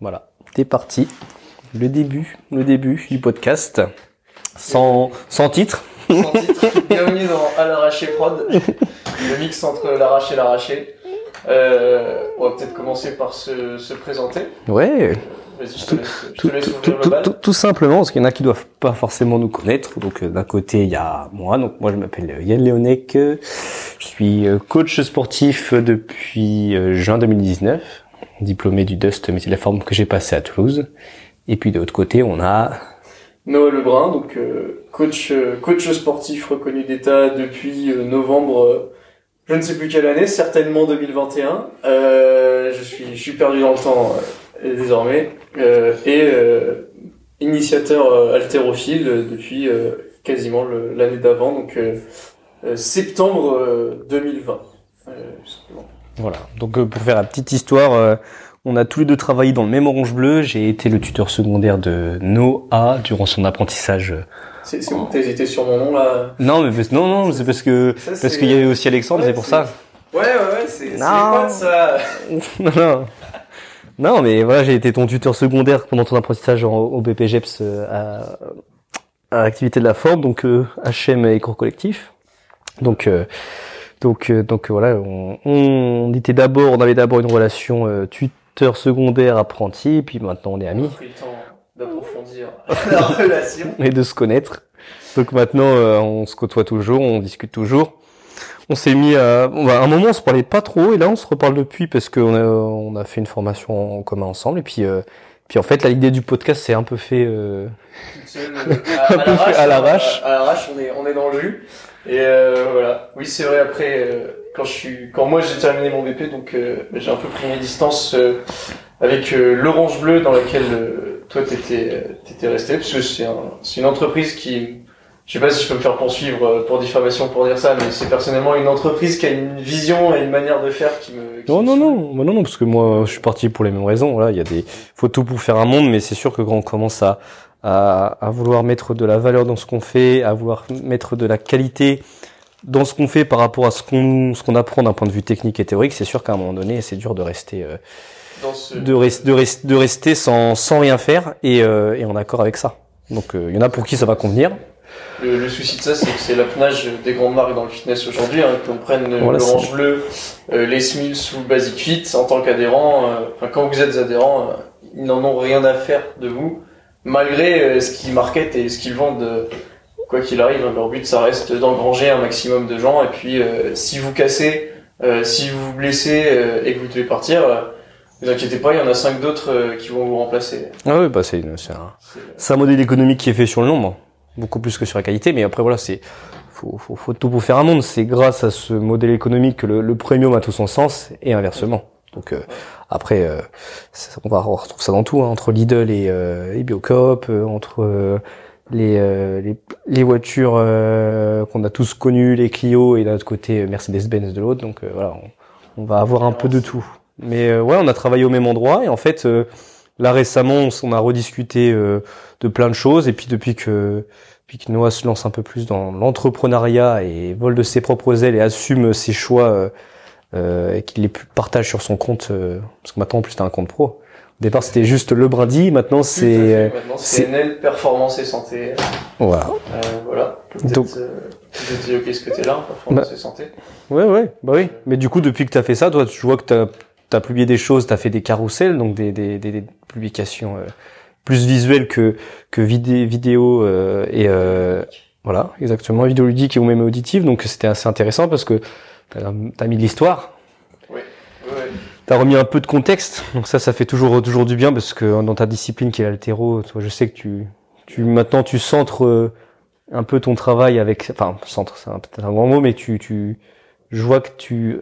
Voilà, t'es parti. Le début, le début du podcast. Sans, sans titre. Sans titre. Bienvenue dans À l'arraché prod. Le mix entre l'arraché et l'arraché. Euh, on va peut-être commencer par se, se présenter. Ouais. Vas-y, je te Tout, simplement, parce qu'il y en a qui doivent pas forcément nous connaître. Donc euh, d'un côté, il y a moi. Donc moi, je m'appelle euh, Yann Léonec. Je suis euh, coach sportif depuis euh, juin 2019, diplômé du Dust métier de la forme que j'ai passé à Toulouse. Et puis de l'autre côté, on a Noël Lebrun, donc euh, coach euh, coach sportif reconnu d'État depuis euh, novembre, je ne sais plus quelle année, certainement 2021. Euh, je suis perdu dans le temps désormais et initiateur haltérophile depuis quasiment l'année d'avant, donc septembre euh, 2020. Euh, tout simplement. Voilà. Donc euh, pour faire la petite histoire, euh, on a tous les deux travaillé dans le même orange bleu. J'ai été le tuteur secondaire de Noah durant son apprentissage. C'est c'est bon, t'as hésité sur mon nom là. Non, mais parce- non, non, c'est parce que Ça, parce c'est- qu'il y avait aussi Alexandre, Ouais, c'est pour c'est- ça. Ouais ouais ouais, c'est c'est Non. potes, ça. non, non. Non, mais voilà, j'ai été ton tuteur secondaire pendant ton apprentissage en- au BPGEPS euh, à, à l'activité de la forme, donc euh, HM et cours collectif. Donc, euh, donc, euh, donc voilà, on, on était d'abord, on avait d'abord une relation euh, tuteur secondaire apprenti, puis maintenant on est On a amis pris le temps d'approfondir la relation. et de se connaître. Donc maintenant, euh, on se côtoie toujours, on discute toujours. On s'est mis à, bon, bah, à un moment, on se parlait pas trop, et là, on se reparle depuis parce qu'on a, on a fait une formation en commun ensemble, et puis, euh, puis en fait, l'idée du podcast s'est un peu fait. Euh... Euh, à, Un peu fait à l'arrache. À, à l'arrache, on est, on est dans le jus. Et euh, voilà. Oui, c'est vrai. Après, euh, quand je suis, quand moi j'ai terminé mon BP, donc euh, j'ai un peu pris mes distances euh, avec euh, l'Orange Bleu dans laquelle euh, toi t'étais, euh, t'étais resté, parce que c'est un, c'est une entreprise qui, je sais pas si je peux me faire poursuivre euh, pour diffamation pour dire ça, mais c'est personnellement une entreprise qui a une vision et une manière de faire qui me. qui Non, me non, non, bah non, non, parce que moi, je suis parti pour les mêmes raisons. Voilà, il y a des, faut tout pour faire un monde, mais c'est sûr que quand on commence à, à, à vouloir mettre de la valeur dans ce qu'on fait, à vouloir mettre de la qualité dans ce qu'on fait par rapport à ce qu'on, ce qu'on apprend d'un point de vue technique et théorique, c'est sûr qu'à un moment donné, c'est dur de rester, euh, Dans ce... de, res- de, res- de rester sans, sans rien faire et, euh, et en accord avec ça. Donc, euh, il y en a pour qui ça va convenir. Le, le souci de ça, c'est que c'est l'apnage des grandes marques dans le fitness aujourd'hui, hein, qu'on prenne Voilà, l'Orange Bleu, les Smiths ou Basic Fit en tant qu'adhérent. Enfin, quand vous êtes adhérent, euh, ils n'en ont rien à faire de vous, malgré euh, ce qu'ils marketent et ce qu'ils vendent. euh, quoi qu'il arrive, hein, leur but, ça reste d'engranger un maximum de gens. Et puis, euh, si vous cassez, euh, si vous vous blessez euh, et que vous devez partir, euh, ne vous inquiétez pas, il y en a cinq d'autres euh, qui vont vous remplacer. Ah oui, bah c'est, un, un modèle économique qui est fait sur le nombre, beaucoup plus que sur la qualité. Mais après voilà, c'est faut, faut, faut tout pour faire un monde. C'est grâce à ce modèle économique que le, le premium a tout son sens et inversement. Donc euh, après, euh, on va on retrouve ça dans tout, hein, entre Lidl et, euh, et Biocoop, euh, entre euh, les, euh, les les voitures euh, qu'on a tous connues, les Clio et d'un autre côté Mercedes-Benz de l'autre. Donc euh, voilà, on, on va avoir un peu de tout. Mais euh, ouais, on a travaillé au même endroit et en fait. euh, Là récemment, on, a rediscuté euh, de plein de choses et puis depuis que depuis que Noah se lance un peu plus dans l'entrepreneuriat et vole de ses propres ailes et assume ses choix et qu'il les partage sur son compte euh, parce que maintenant en plus t'as un compte pro. Au départ c'était juste le brindis, maintenant c'est euh, Maintenant, c'est- c'est NL, performance et santé. voilà. Euh, voilà. Donc- euh, vous êtes ok ce côté-là, performance et santé. Ouais ouais, bah oui. Mais du coup depuis que t'as fait ça, toi tu vois que t'as as publié des choses, t'as fait des carousels, donc des des, des, des publications euh, plus visuelles que que vidé, vidéo euh, et euh, Voilà, exactement, vidéoludique ou même auditive. Donc c'était assez intéressant parce que t'as as mis de l'histoire, ouais. t'as remis un peu de contexte. Donc ça, ça fait toujours toujours du bien parce que dans ta discipline qui est l'altéro, je sais que tu tu maintenant tu centres euh, un peu ton travail avec, enfin centre, c'est peut-être un grand mot, mais tu tu je vois que tu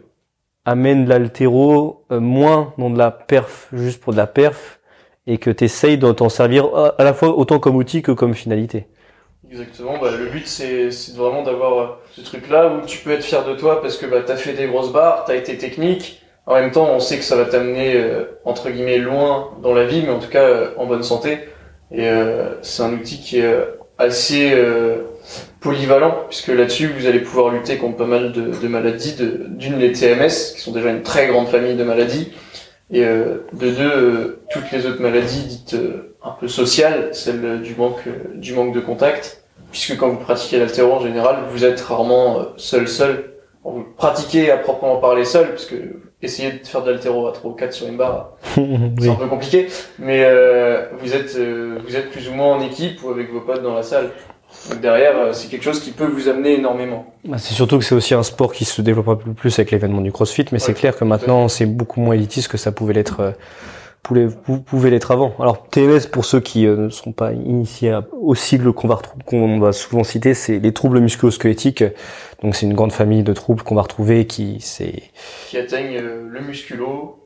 amènes l'altéro euh, moins dans de la perf juste pour de la perf et que tu essayes de t'en servir à à la fois autant comme outil que comme finalité. Exactement, bah, le but c'est vraiment d'avoir euh, ce truc là où tu peux être fier de toi parce que bah, t'as fait des grosses barres, t'as été technique. En même temps, on sait que ça va t'amener euh, entre guillemets loin dans la vie, mais en tout cas euh, en bonne santé. Et euh, c'est un outil qui est euh, assez euh, polyvalent puisque là-dessus vous allez pouvoir lutter contre pas mal de, de maladies, d'une les TMS qui sont déjà une très grande famille de maladies, Et de deux, toutes les autres maladies dites un peu sociales, celle du manque, du manque de contact, puisque quand vous pratiquez l'altéro en général, vous êtes rarement seul seul. Vous pratiquez à proprement parler seul, puisque essayer de faire de l'altéro à 3 ou 4 sur une barre, c'est un peu compliqué, mais vous êtes vous êtes plus ou moins en équipe ou avec vos potes dans la salle. Donc derrière, euh, c'est quelque chose qui peut vous amener énormément. Bah, c'est surtout que c'est aussi un sport qui se développe un peu plus avec l'événement du CrossFit, mais c'est clair que maintenant c'est beaucoup moins élitiste que ça pouvait l'être. Euh, pouvait, pouvait l'être avant. Alors TMS pour ceux qui euh, ne sont pas initiés au sigle qu'on va qu'on va souvent citer, c'est les troubles musculo-squelettiques. Donc c'est une grande famille de troubles qu'on va retrouver qui c'est qui atteignent le musculo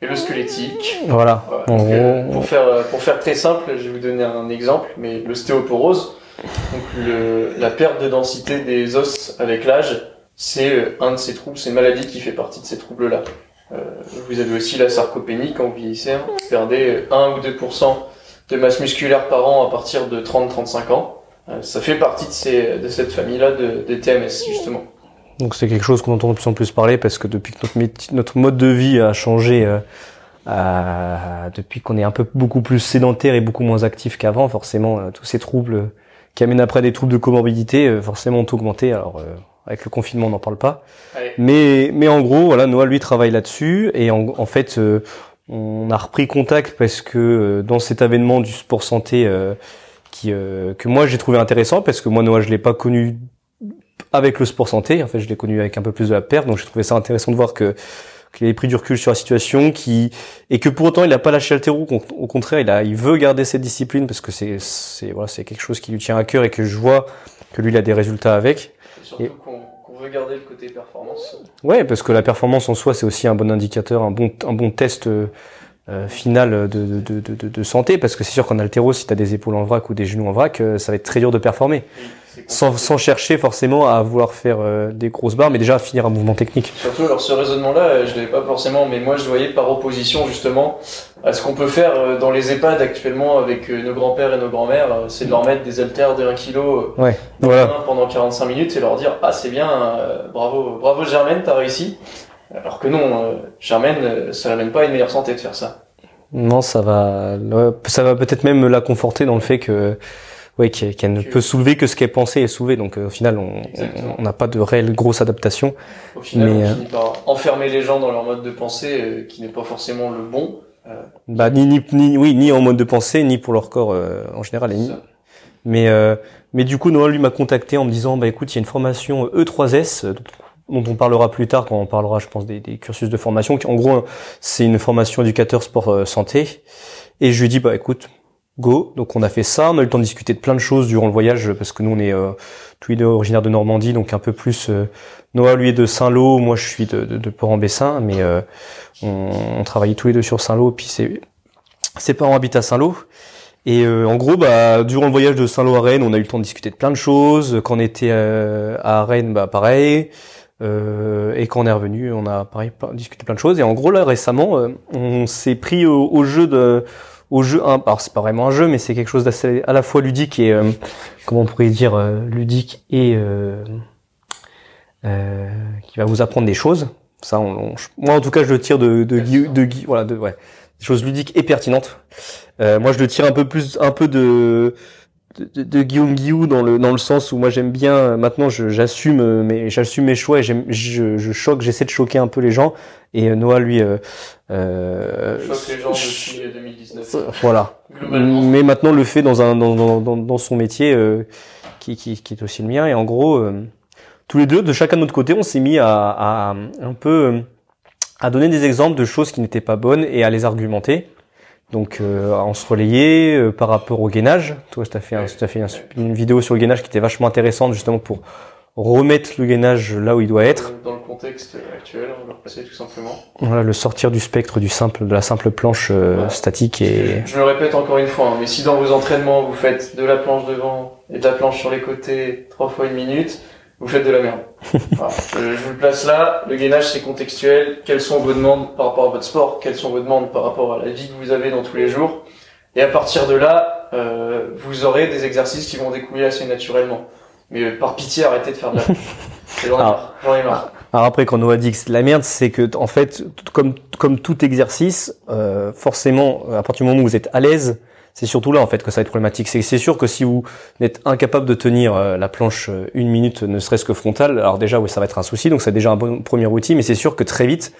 et le squelettique. Voilà. pour faire pour faire très simple, je vais vous donner un exemple, mais l'ostéoporose donc le, la perte de densité des os avec l'âge, c'est euh, un de ces troubles, c'est une maladie qui fait partie de ces troubles-là. Euh, vous avez aussi la sarcopénie quand vous vieillissez, hein. vous perdez 1 ou 2% de masse musculaire par an à partir de 30-35 ans. Euh, ça fait partie de, ces, de cette famille-là de, des TMS justement. Donc c'est quelque chose qu'on entend de plus en plus parler parce que depuis que notre, notre mode de vie a changé, euh, depuis qu'on est un peu beaucoup plus sédentaire et beaucoup moins actif qu'avant, forcément tous ces troubles qui amène après des troubles de comorbidité, euh, forcément ont augmenté. Alors euh, avec le confinement, on n'en parle pas. Mais mais en gros, voilà, Noah lui travaille là-dessus et en, en fait, euh, on a repris contact parce que dans cet événement du sport santé qui que moi j'ai trouvé intéressant parce que moi Noah je l'ai pas connu avec le sport santé. En fait, je l'ai connu avec un peu plus de la perte, donc j'ai trouvé ça intéressant de voir que qu'il avait pris du recul sur la situation, qui et que pour autant il n'a pas lâché l'altéro. Au contraire, il a, il veut garder cette discipline parce que c'est, c'est voilà, c'est quelque chose qui lui tient à cœur et que je vois que lui il a des résultats avec. Et surtout qu'on, veut garder le côté performance. Ouais, parce que la performance en soi c'est aussi un bon indicateur, un bon, un bon test. Euh, euh final de, de, de, de, santé parce que c'est sûr qu'en altéro si tu as des épaules en vrac ou des genoux en vrac euh, ça va être très dur de performer sans, sans, chercher forcément à vouloir faire euh, des grosses barres, mais déjà à finir un mouvement technique. Surtout, alors ce raisonnement-là, je l'avais pas forcément, mais moi je voyais par opposition justement à ce qu'on peut faire euh, dans les EHPAD actuellement avec nos grands-pères et nos grands-mères, c'est de leur mettre des haltères de 1 kg ouais, voilà. pendant 45 minutes et leur dire ah c'est bien, bravo, bravo Germaine, t'as réussi. Alors que non, Germaine, ça l'amène pas à une meilleure santé de faire ça. Non, ça va, ça va peut-être même la conforter dans le fait que oui, qu'elle ne peut soulever que ce qu'elle pensait et soulever. Donc euh, au final, on n'a pas de réelle grosse adaptation. Au final, mais, on euh, finit par enfermer les gens dans leur mode de pensée euh, qui n'est pas forcément le bon. Bah ni, ni ni oui ni en mode de pensée ni pour leur corps en général. mais mais du coup Noël lui m'a contacté en me disant bah écoute il y a une formation E3S dont on parlera plus tard quand on parlera je pense des, des cursus de formation qui en gros c'est une formation éducateur sport santé et je lui dis bah écoute go. Donc on a fait ça, on a eu le temps de discuter de plein de choses durant le voyage parce que nous on est euh, tous les deux originaires de Normandie, donc un peu plus. Euh, Noah lui est de Saint-Lô, moi je suis de, de, de Port-en-Bessin, mais euh, on, on, travaillait tous les deux sur Saint-Lô, puis ses, ses parents habitent à Saint-Lô. Et euh, en gros, bah, durant le voyage de Saint-Lô à Rennes, on a eu le temps de discuter de plein de choses. Quand on était à Rennes, bah pareil. et quand on est revenu, on a pareil discuté plein de choses. Et en gros là récemment, on s'est pris au, au jeu de au jeu. alors c'est pas vraiment un jeu, mais c'est quelque chose d'assez à la fois ludique et euh, comment on pourrait dire euh, ludique et euh, qui va vous apprendre des choses. Ça, moi en tout cas, je le tire de de Guy, de Guy, voilà, de ouais, des choses ludiques et pertinentes. moi, je le tire un peu plus, un peu de de, de Guillaume Guillou dans le dans le sens où moi j'aime bien euh, maintenant j'assume euh, mes j'assume mes choix et j'aime je, je choque j'essaie de choquer un peu les gens. Et euh, Noah lui euh, euh, choque les gens depuis 2019 voilà. Mais maintenant le fait dans un dans dans dans, son métier qui, qui qui est aussi le mien. Et en gros tous les deux de chacun de notre côté on s'est mis à, à un peu à donner des exemples de choses qui n'étaient pas bonnes et à les argumenter donc euh, on se relayait euh, par rapport au gainage. Toi, tu as fait, un, as fait une vidéo sur le gainage qui était vachement intéressante justement pour remettre le gainage là où il doit être. Dans le contexte actuel, on va passer tout simplement. Voilà, le sortir du spectre du simple, de la simple planche euh, statique et. Je, me répète encore une fois, hein, mais si dans vos entraînements vous faites de la planche devant et de la planche sur les côtés trois fois une minute, vous faites de la merde. je, vous le place là. Le gainage, c'est contextuel. Quelles sont vos demandes par rapport à votre sport? Quelles sont vos demandes par rapport à la vie que vous avez dans tous les jours? Et à partir de là, euh, vous aurez des exercices qui vont découler assez naturellement. Mais euh, par pitié, arrêtez de faire de la... J'en ai marre. J'en ai marre. Alors après, quand Noah dit que c'est de la merde, c'est que en fait, comme comme tout exercice, euh, forcément, à partir du moment où vous êtes à l'aise, c'est surtout là en fait que ça va être problématique. C'est sûr que si vous êtes incapable de tenir euh, la planche euh, une minute, ne serait-ce que frontale, alors déjà oui, ça va être un souci. Donc c'est déjà un bon premier outil, mais c'est sûr que très vite,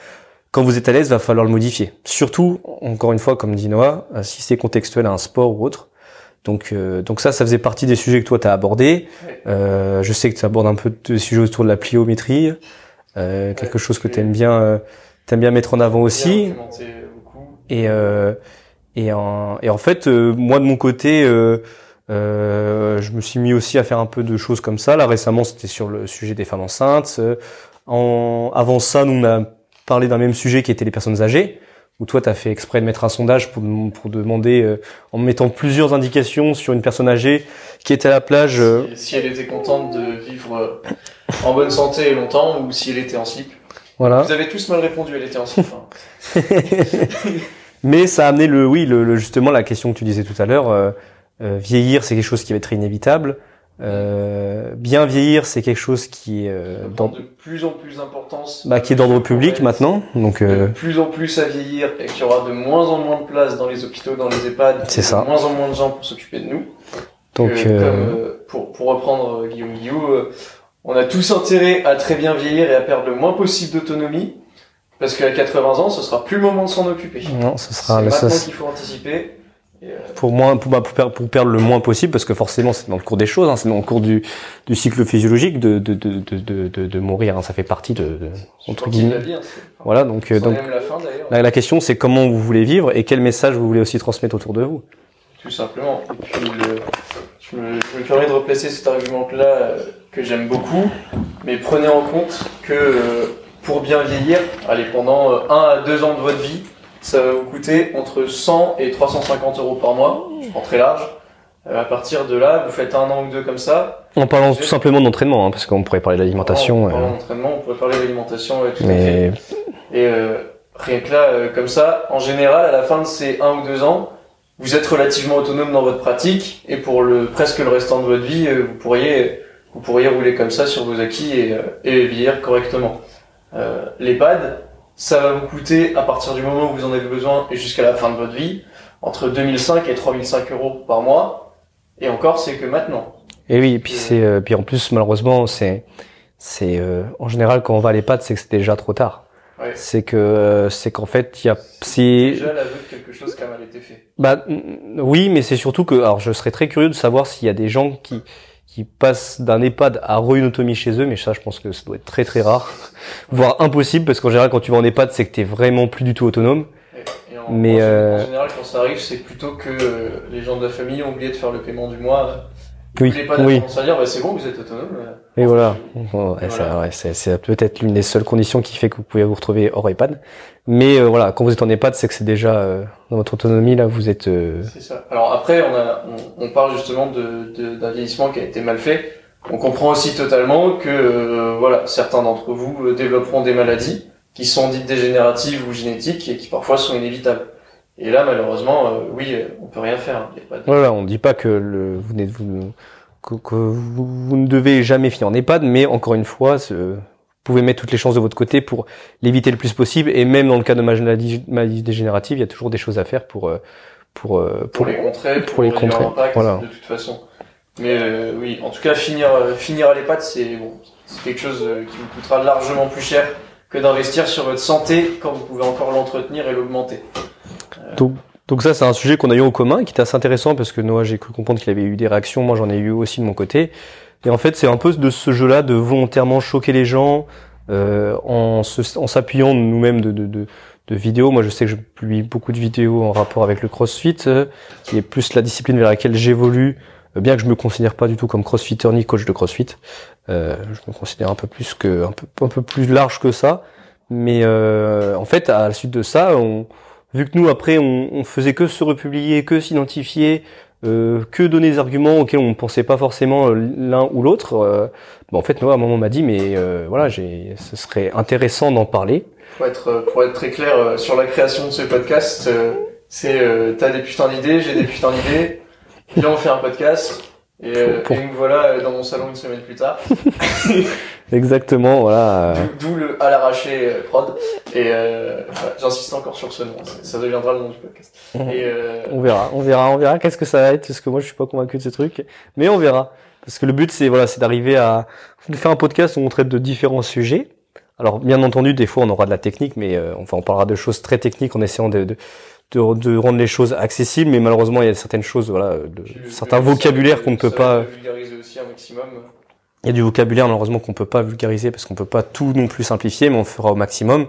quand vous êtes à l'aise, va falloir le modifier. Surtout, encore une fois, comme dit Noah, euh, si c'est contextuel à un sport ou autre. Donc, donc ça, ça faisait partie des sujets que toi t'as abordé. Euh, je sais que tu abordes un peu de sujets autour de la pliométrie, euh, quelque chose que tu aimes bien, euh, t'aimes bien mettre en avant aussi. Et euh, et en, et en fait, moi de mon côté, je me suis mis aussi à faire un peu de choses comme ça. Là récemment, c'était sur le sujet des femmes enceintes. En, avant ça, nous on a parlé d'un même sujet qui était les personnes âgées où toi tu as fait exprès de mettre un sondage pour, pour demander, euh, en mettant plusieurs indications sur une personne âgée qui était à la plage. Euh, si, elle était contente de vivre euh, en bonne santé et longtemps ou si elle était en slip. Voilà. Vous avez tous mal répondu, elle était en slip. Hein. Mais ça a amené le, oui, le, justement la question que tu disais tout à l'heure. vieillir, c'est quelque chose qui va être inévitable. Euh, bien vieillir, c'est quelque chose qui est euh, dans de plus en plus d'importance, bah, qui est d'ordre public maintenant. Donc euh... de plus en plus à vieillir et qu'il y aura de moins en moins de place dans les hôpitaux, dans les EHPAD, c'est ça. De moins en moins de gens pour s'occuper de nous. Donc euh, comme, pour pour reprendre Guillaume Guillaume, on a tous intérêt à très bien vieillir et à perdre le moins possible d'autonomie. Parce qu'à 80 ans, ce sera plus le moment de s'en occuper. Non, ce sera c'est maintenant qu'il faut anticiper. Euh, pour, moins, pour, pour, perdre, pour, perdre le moins possible, parce que forcément c'est dans le cours des choses, hein, c'est dans le cours du, du cycle physiologique de, de, de, de, mourir, hein, ça fait partie de, entre guillemets. voilà, donc, euh, donc la, fin, la, la, question c'est comment vous voulez vivre et quel message vous voulez aussi transmettre autour de vous. Tout simplement. Et puis le, je, me, je me permets de replacer cet argument-là euh, que j'aime beaucoup, mais prenez en compte que pour bien vieillir, allez pendant un à deux ans de votre vie, ça va vous coûter entre 100 et 350 euros par mois, prends très large. Euh, à partir de là, vous faites un an ou deux comme ça. En parlant tout simplement d'entraînement, hein, parce qu'on pourrait parler de l'alimentation. En parlant euh... d'entraînement, on pourrait parler d'alimentation et tout Mais... à fait. Et euh, rien que là, euh, comme ça, en général, à la fin de ces un ou deux ans, vous êtes relativement autonome dans votre pratique, et pour le presque le restant de votre vie, euh, vous pourriez vous pourriez rouler comme ça sur vos acquis et, et vieillir correctement. Euh, L'EHPAD, ça va vous coûter, à partir du moment où vous en avez besoin et jusqu'à la fin de votre vie, entre 2005 et 3005 euros par mois. Et encore, c'est que maintenant. Et oui, et puis c'est, euh, puis en plus, malheureusement, c'est, c'est, euh, en général, quand on va à l'EHPAD, c'est que c'est déjà trop tard. Ouais. C'est que, euh, c'est qu'en fait, il y a, c'est. Déjà l'aveu de quelque chose qui a mal été fait. Bah, oui, mais c'est surtout que, alors, je serais très curieux de savoir s'il y a des gens qui, qui passent d'un EHPAD à re-une chez eux, mais ça, je pense que ça doit être très très rare, voire impossible, parce qu'en général, quand tu vas en EHPAD, c'est que t'es vraiment plus du tout autonome. Et, et en, mais en, euh... en, général, quand ça arrive, c'est plutôt que euh, les gens de la famille ont oublié de faire le paiement du mois. Oui, oui. à dire, bah, c'est bon, vous êtes autonome. Et voilà. Ouais, voilà. C'est, c'est peut-être l'une des seules conditions qui fait que vous pouvez vous retrouver hors EHPAD. Mais euh, voilà, quand vous êtes en EHPAD, c'est que c'est déjà euh, dans votre autonomie là, vous êtes. Euh... C'est ça. Alors après, on a, on, on parle justement de, de, d'un vieillissement qui a été mal fait. On comprend aussi totalement que euh, voilà, certains d'entre vous euh, développeront des maladies qui sont dites dégénératives ou génétiques et qui parfois sont inévitables. Et là, malheureusement, euh, oui, on peut rien faire. Il y a pas de... Voilà, on dit pas que le, vous n'êtes vous, que, que vous, vous, ne devez jamais finir en EHPAD, mais encore une fois, vous pouvez mettre toutes les chances de votre côté pour l'éviter le plus possible. Et même dans le cas de maladie, maladie dégénérative, il y a toujours des choses à faire pour pour pour, pour les contrer, pour, pour les contrer. Voilà. De toute façon. Mais euh, oui, en tout cas, finir euh, finir à l'EHPAD, c'est bon, c'est quelque chose euh, qui vous coûtera largement plus cher que d'investir sur votre santé quand vous pouvez encore l'entretenir et l'augmenter. Donc, donc ça, c'est un sujet qu'on a eu en commun, qui était assez intéressant parce que Noah, j'ai cru comprendre qu'il avait eu des réactions. Moi, j'en ai eu aussi de mon côté. Et en fait, c'est un peu de ce jeu-là de volontairement choquer les gens euh, en, s'appuyant nous-mêmes de, de, de, de, vidéos. Moi, je sais que je publie beaucoup de vidéos en rapport avec le CrossFit, euh, qui est plus la discipline vers laquelle j'évolue bien que je me considère pas du tout comme crossfitter ni coach de crossfit, euh, je me considère un peu plus que un peu un peu plus large que ça. Mais euh, en fait, à la suite de ça, on, vu que nous après on, on faisait que se republier, que s'identifier, euh, que donner des arguments auxquels on ne pensait pas forcément l'un ou l'autre, euh, bah en fait, Noah à un moment m'a dit mais euh, voilà, j'ai, ce serait intéressant d'en parler. Pour être pour être très clair euh, sur la création de ce podcast, euh, c'est euh, t'as des putains d'idées, j'ai des putains d'idées Viens, on fait un podcast. Et, euh, Pour- et nous voilà euh, dans mon salon une semaine plus tard. Exactement, voilà. D'où le à l'arraché euh, prod. Et euh, voilà, j'insiste encore sur ce nom. Ça- deviendra le nom du podcast. Et euh, On verra, on verra, on verra qu'est-ce que ça va être, parce que moi je suis pas convaincu de ce truc, mais on verra. Parce que le but c'est voilà, c'est d'arriver à faire un podcast où on traite de différents sujets. Alors bien entendu, des fois on aura de la technique, mais euh, enfin on parlera de choses très techniques en essayant de, de, de, de rendre les choses accessibles, mais malheureusement il y a certaines choses, voilà, de, puis, certains vocabulaires qu'on ne peut pas. va vulgariser aussi un maximum? Il y a du vocabulaire malheureusement qu'on peut pas vulgariser parce qu'on peut pas tout non plus simplifier, mais on fera au maximum.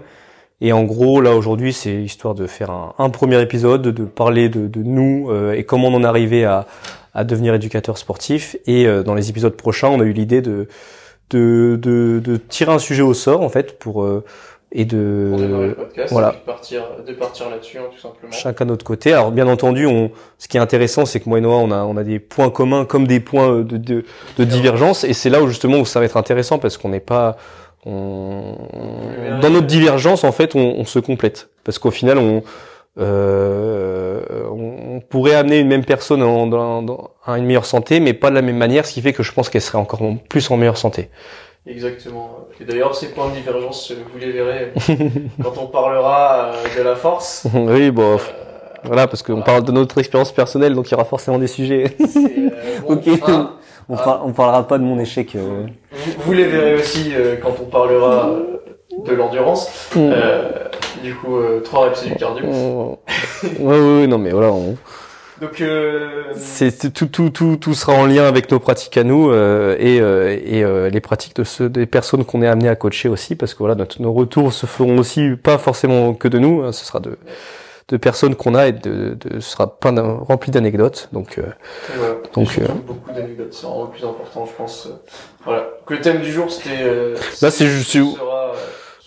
Et en gros, là aujourd'hui, c'est histoire de faire un, un premier épisode, de parler de, de nous euh, et comment on en est arrivé à, à devenir éducateur sportif. Et euh, dans les épisodes prochains, on a eu l'idée de, de, de, de tirer un sujet au sort en fait pour euh, et de le podcast. voilà. Et de partir, de partir là-dessus, hein, tout simplement. chacun de notre côté. Alors bien entendu, on, ce qui est intéressant, c'est que moi et Noah, on a, on a des points communs comme des points euh, de, de, de divergence, et c'est là où justement où ça va être intéressant parce qu'on n'est pas, on, dans notre divergence en fait, on, on se complète parce qu'au final, on, euh, on pourrait amener une même personne en- dans, dans- à une meilleure santé, mais pas de la même manière, ce qui fait que je pense qu'elle serait encore plus en meilleure santé. Exactement. Et d'ailleurs, ces points de divergence, vous les verrez quand on parlera euh, de la force. oui, bon, Euh, voilà, parce qu'on parle de notre expérience personnelle, donc il y aura forcément des sujets. euh, bon, Ok. hein, On, par- on parlera pas de mon échec. euh. vous, vous les verrez aussi euh, quand on parlera de l'endurance. Euh, du coup, trois reps c'est du cardio. ouais, ouais, ouais, non, mais voilà, on- Donc, euh, c'est tout, tout, tout, tout sera en lien avec nos pratiques à nous euh, et, euh, et euh, les pratiques de ceux des personnes qu'on est amené à coacher aussi, parce que voilà, notre, nos retours se feront aussi pas forcément que de nous, hein, ce sera de de personnes qu'on a et de, de ce sera plein rempli d'anecdotes. Donc, euh. Donc, euh, beaucoup d'anecdotes, c'est vraiment le plus important, je pense. Voilà. Que le thème du jour, c'était. euh, Là, c'est juste- sera,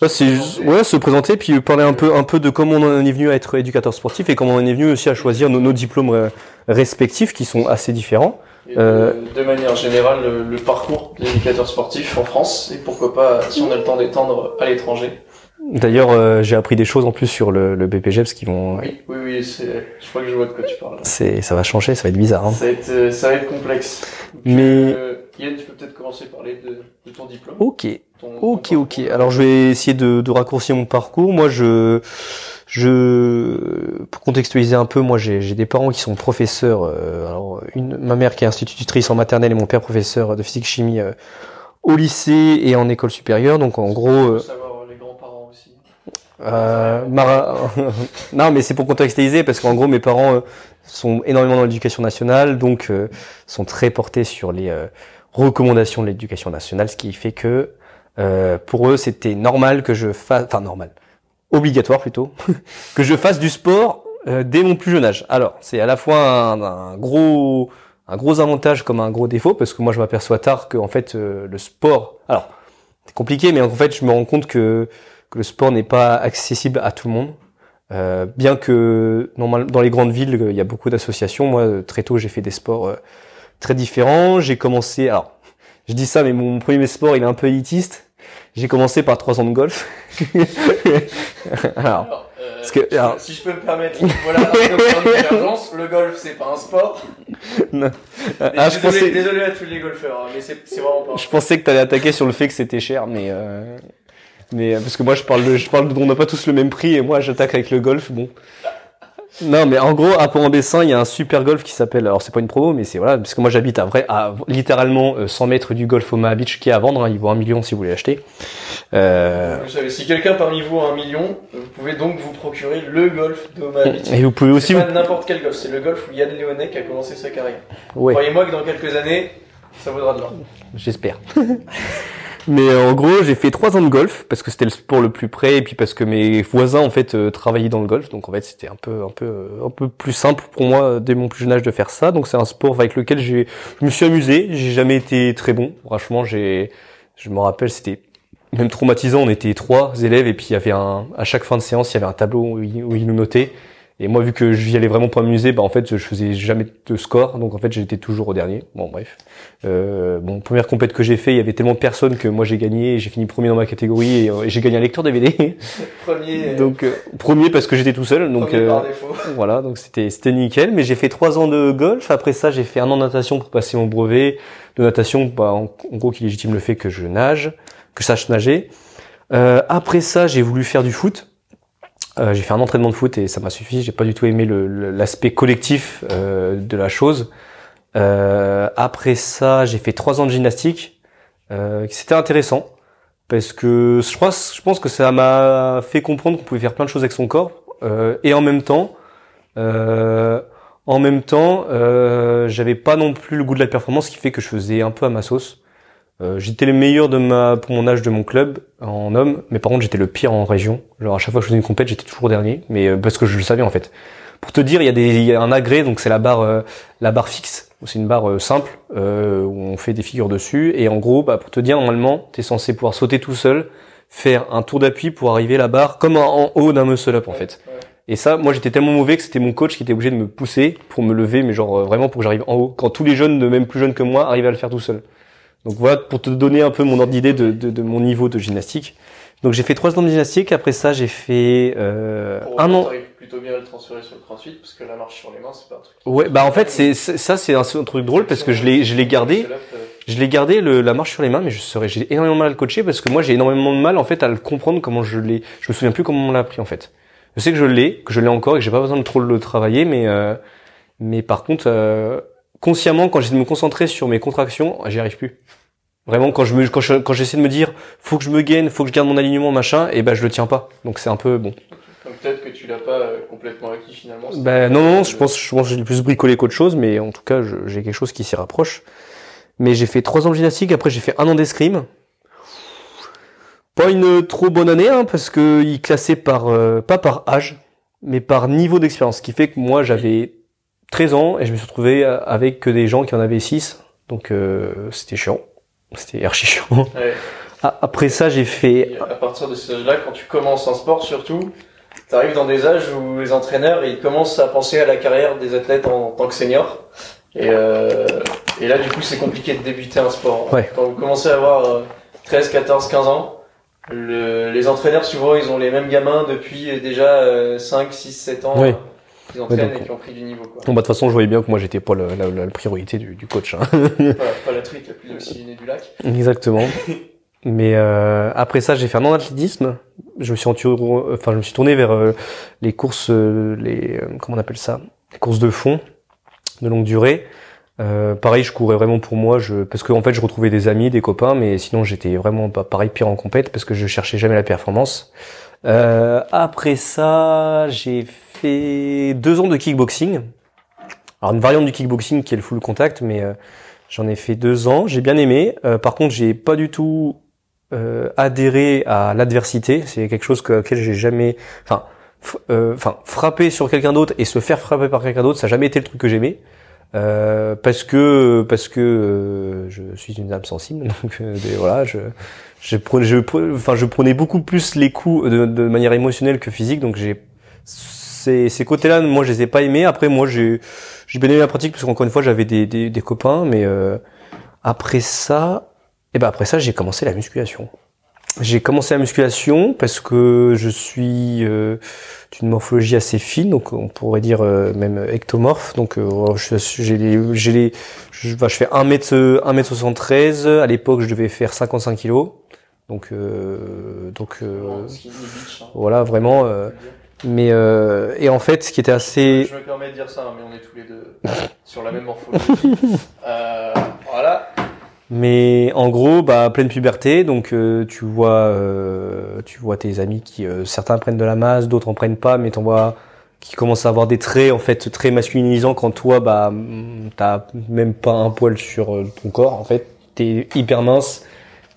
Là, c'est ouais, se présenter, puis parler un peu, un peu de comment on en est venu à être éducateur sportif et comment on en est venu aussi à choisir nos, nos diplômes respectifs qui sont assez différents. Euh, de manière générale, le, le parcours de l'éducateur sportif en France, et pourquoi pas, si on a le temps d'étendre à l'étranger. D'ailleurs, euh, j'ai appris des choses en plus sur le, le BPGEPS qui vont, Oui, oui, oui, c'est, je crois que je vois de quoi tu parles. c'est, ça va changer, ça va être bizarre. Hein. Ça va être, euh, ça va être complexe. Donc, Mais- euh, Yann, tu peux peut-être commencer par parler de, de ton diplôme. Ok, ton- ok, ton ok. parcours. Alors je vais essayer de, de raccourcir mon parcours. Moi, je, je, pour contextualiser un peu, moi j'ai j'ai des parents qui sont professeurs. euh, alors une, ma mère qui est institutrice en maternelle et mon père professeur de physique chimie euh, au lycée et en école supérieure. Donc en gros, euh, savoir euh, les grands-parents aussi. Euh, Mara- non, mais c'est pour contextualiser parce qu'en gros mes parents euh, sont énormément dans l'éducation nationale, donc euh, sont très portés sur les euh, recommandations de l'éducation nationale, ce qui fait que euh, pour eux c'était normal que je fasse, enfin normal, obligatoire plutôt, que je fasse du sport euh, dès mon plus jeune âge. Alors c'est à la fois un, un gros un gros avantage comme un gros défaut parce que moi je m'aperçois tard que en fait euh, le sport, alors c'est compliqué, mais en fait je me rends compte que que le sport n'est pas accessible à tout le monde. Euh, bien que normal, dans les grandes villes, il y a beaucoup d'associations. Moi, euh, très tôt, j'ai fait des sports euh, très différents. J'ai commencé, alors, je dis ça, mais mon premier sport, il est un peu élitiste. J'ai commencé par trois ans de golf. alors, Alors, euh, parce que- si- alors- si je peux me permettre, voilà, divergence, le golf c'est pas un sport. ah, je désolé, pensais, désolé à tous les golfeurs, hein, mais c'est vraiment pas un je pensais que t'allais attaquer sur le fait que c'était cher, mais euh, mais euh, parce que moi je parle de, je parle de, on n'a pas tous le même prix et moi j'attaque avec le golf, bon. Non, mais en gros, à Pont-en-Bessin, il y a un super golf qui s'appelle, alors c'est pas une promo, mais c'est voilà, parce que moi j'habite à vrai, à littéralement euh, 100 mètres du golf Omaha Beach qui est à vendre, hein, il vaut un million si vous voulez l'acheter. Euh, Vous savez, si quelqu'un parmi vous a un million, vous pouvez donc vous procurer le golf d'Omaha Beach. et vous pouvez aussi, C'est pas n'importe quel golf, c'est le golf où Yann Léonet a commencé sa carrière. ouais. Croyez-moi que dans quelques années, ça vaudra de l'or. J'espère. Mais euh, en gros, j'ai fait trois ans de golf parce que c'était le sport le plus près et puis parce que mes voisins en fait euh, travaillaient dans le golf, donc en fait c'était un peu un peu euh, un peu plus simple pour moi euh, dès mon plus jeune âge de faire ça. Donc c'est un sport avec lequel j'ai je me suis amusé. J'ai jamais été très bon. Franchement, j'ai je me rappelle c'était même traumatisant. On était trois élèves et puis il y avait un à chaque fin de séance il y avait un tableau où ils, où ils nous notaient. Et moi, vu que j'y allais vraiment pour m'amuser, bah en fait, je faisais jamais de score, donc en fait, j'étais toujours au dernier. Bon, bref. Euh, bon, première compète que j'ai fait, il y avait tellement de personnes que moi j'ai gagné, et j'ai fini premier dans ma catégorie et, euh, et j'ai gagné un lecteur DVD. Premier, donc euh, premier parce que j'étais tout seul, donc premier euh, par défaut. voilà, donc c'était c'était nickel. Mais j'ai fait trois ans de golf. Après ça, j'ai fait un an de natation pour passer mon brevet de natation, bah, en, en gros qui légitime le fait que je nage, que je sache nager. Euh, après ça, j'ai voulu faire du foot. Euh, j'ai fait un entraînement de foot et ça m'a suffi. J'ai pas du tout aimé l'aspect collectif euh, de la chose. Euh, après ça, j'ai fait trois ans de gymnastique. C'était intéressant parce que je crois, je pense que ça m'a fait comprendre qu'on pouvait faire plein de choses avec son corps et en même temps, en même temps, j'avais pas non plus le goût de la performance, ce qui fait que je faisais un peu à ma sauce. Euh, j'étais le meilleur de ma, pour mon âge de mon club en homme, mais par contre j'étais le pire en région. Genre à chaque fois que je faisais une compète, j'étais toujours dernier, mais euh, parce que je le savais en fait. Pour te dire, il y a des, il y a un agrès, donc c'est la barre, euh, la barre fixe. C'est une barre simple où on fait des figures dessus, et en gros, bah, pour te dire, normalement, t'es censé pouvoir sauter tout seul, faire un tour d'appui pour arriver à la barre comme en, haut d'un muscle up en fait. Et ça, moi j'étais tellement mauvais que c'était mon coach qui était obligé de me pousser pour me lever, mais genre vraiment pour que j'arrive en haut. Quand tous les jeunes, même plus jeunes que moi, arrivaient à le faire tout seul. Donc voilà pour te donner un peu mon ordre d'idée de, de, de, mon niveau de gymnastique. Donc j'ai fait trois ans de gymnastique. Après ça, j'ai fait euh, un an. plutôt bien à le transférer sur le crossfit parce que la marche sur les mains, c'est pas un truc. Ouais, bah en fait c'est ça c'est un, truc drôle parce que je l'ai je l'ai gardé. Je l'ai gardé le, la marche sur les mains, mais je serais j'ai énormément mal à le coacher parce que moi j'ai énormément de mal en fait à le comprendre comment je l'ai. Je me souviens plus comment on l'a appris en fait. Je sais que je l'ai, que je l'ai encore et que j'ai pas besoin de trop le travailler, mais euh, mais par contre euh, consciemment, quand j'essaie de me concentrer sur mes contractions, j'y arrive plus. Vraiment, quand je me, quand, quand j'essaie de me dire, faut que je me gaine, faut que je garde mon alignement, machin, et ben je le tiens pas. Donc c'est un peu bon. Donc peut-être que tu l'as pas euh, complètement acquis finalement. Ben non, non, je pense, je pense que j'ai plus bricolé qu'autre chose, mais en tout cas, j'ai quelque chose qui s'y rapproche. Mais j'ai fait trois ans de gymnastique, après j'ai fait un an d'escrime. Pas une trop bonne année, hein, parce que il classait par, euh, pas par âge, mais par niveau d'expérience. Ce qui fait que moi j'avais 13 ans et je me suis retrouvé avec que des gens qui en avaient 6. Donc euh, c'était chiant. C'était archi chiant. Ah, après ça, j'ai fait. à partir de ce âge-là, quand tu commences un sport, surtout, tu arrives dans des âges où les entraîneurs ils commencent à penser à la carrière des athlètes en, tant que seniors. Et, euh, et là, du coup, c'est compliqué de débuter un sport. Quand vous commencez à avoir 13, 14, 15 ans, le, les entraîneurs, souvent, ils ont les mêmes gamins depuis déjà 5, 6, 7 ans. Oui qui entraînent et qui ont pris du niveau. Quoi. Bon, bah, de toute façon, je voyais bien que moi, j'étais pas la, la, la, priorité du, du coach. Hein. pas, la truite la plus oxygénée du lac. Exactement. Mais euh, après ça, j'ai fait un an d'athlétisme. Je me suis enfin, je me suis tourné vers euh, les courses, euh, les euh, comment on appelle ça, les courses de fond, de longue durée. pareil, je courais vraiment pour moi, je, parce qu'en en fait, je retrouvais des amis, des copains, mais sinon, j'étais vraiment pas pareil pire en compète parce que je cherchais jamais la performance. Après ça, j'ai fait deux ans de kickboxing. Alors une variante du kickboxing qui est le full contact, mais euh, j'en ai fait deux ans. J'ai bien aimé. Euh, par contre, j'ai pas du tout euh, adhéré à l'adversité. C'est quelque chose que, auquel j'ai jamais, enfin, enfin, frapper sur quelqu'un d'autre et se faire frapper par quelqu'un d'autre, ça n'a jamais été le truc que j'aimais. parce que parce que je suis une âme sensible donc voilà je je prenais je enfin je prenais beaucoup plus les coups de, de manière émotionnelle que physique donc j'ai ces, ces côtés-là, moi, je les ai pas aimés. Après, moi, j'ai j'ai bien aimé la pratique parce qu'encore une fois, j'avais des, des, des, copains. Mais euh, après ça, eh ben après ça, j'ai commencé la musculation. J'ai commencé la musculation parce que je suis euh, d'une morphologie assez fine, donc on pourrait dire euh, même ectomorphe. Donc euh, j'ai les, j'ai les, je, bah, je fais 1 mètre 1 mètre 73. À l'époque, je devais faire 55 kilos. Donc donc hein. voilà vraiment. Mais euh, et en fait, ce qui était assez. Je me permets de dire ça, hein, mais on est tous les deux sur la même morphologie. euh, voilà. Mais en gros, bah pleine puberté, donc euh, tu vois, euh, tu vois tes amis qui euh, certains prennent de la masse, d'autres en prennent pas, mais t'en vois qui commencent à avoir des traits en fait très masculinisants quand toi bah t'as même pas un poil sur ton corps en fait, t'es hyper mince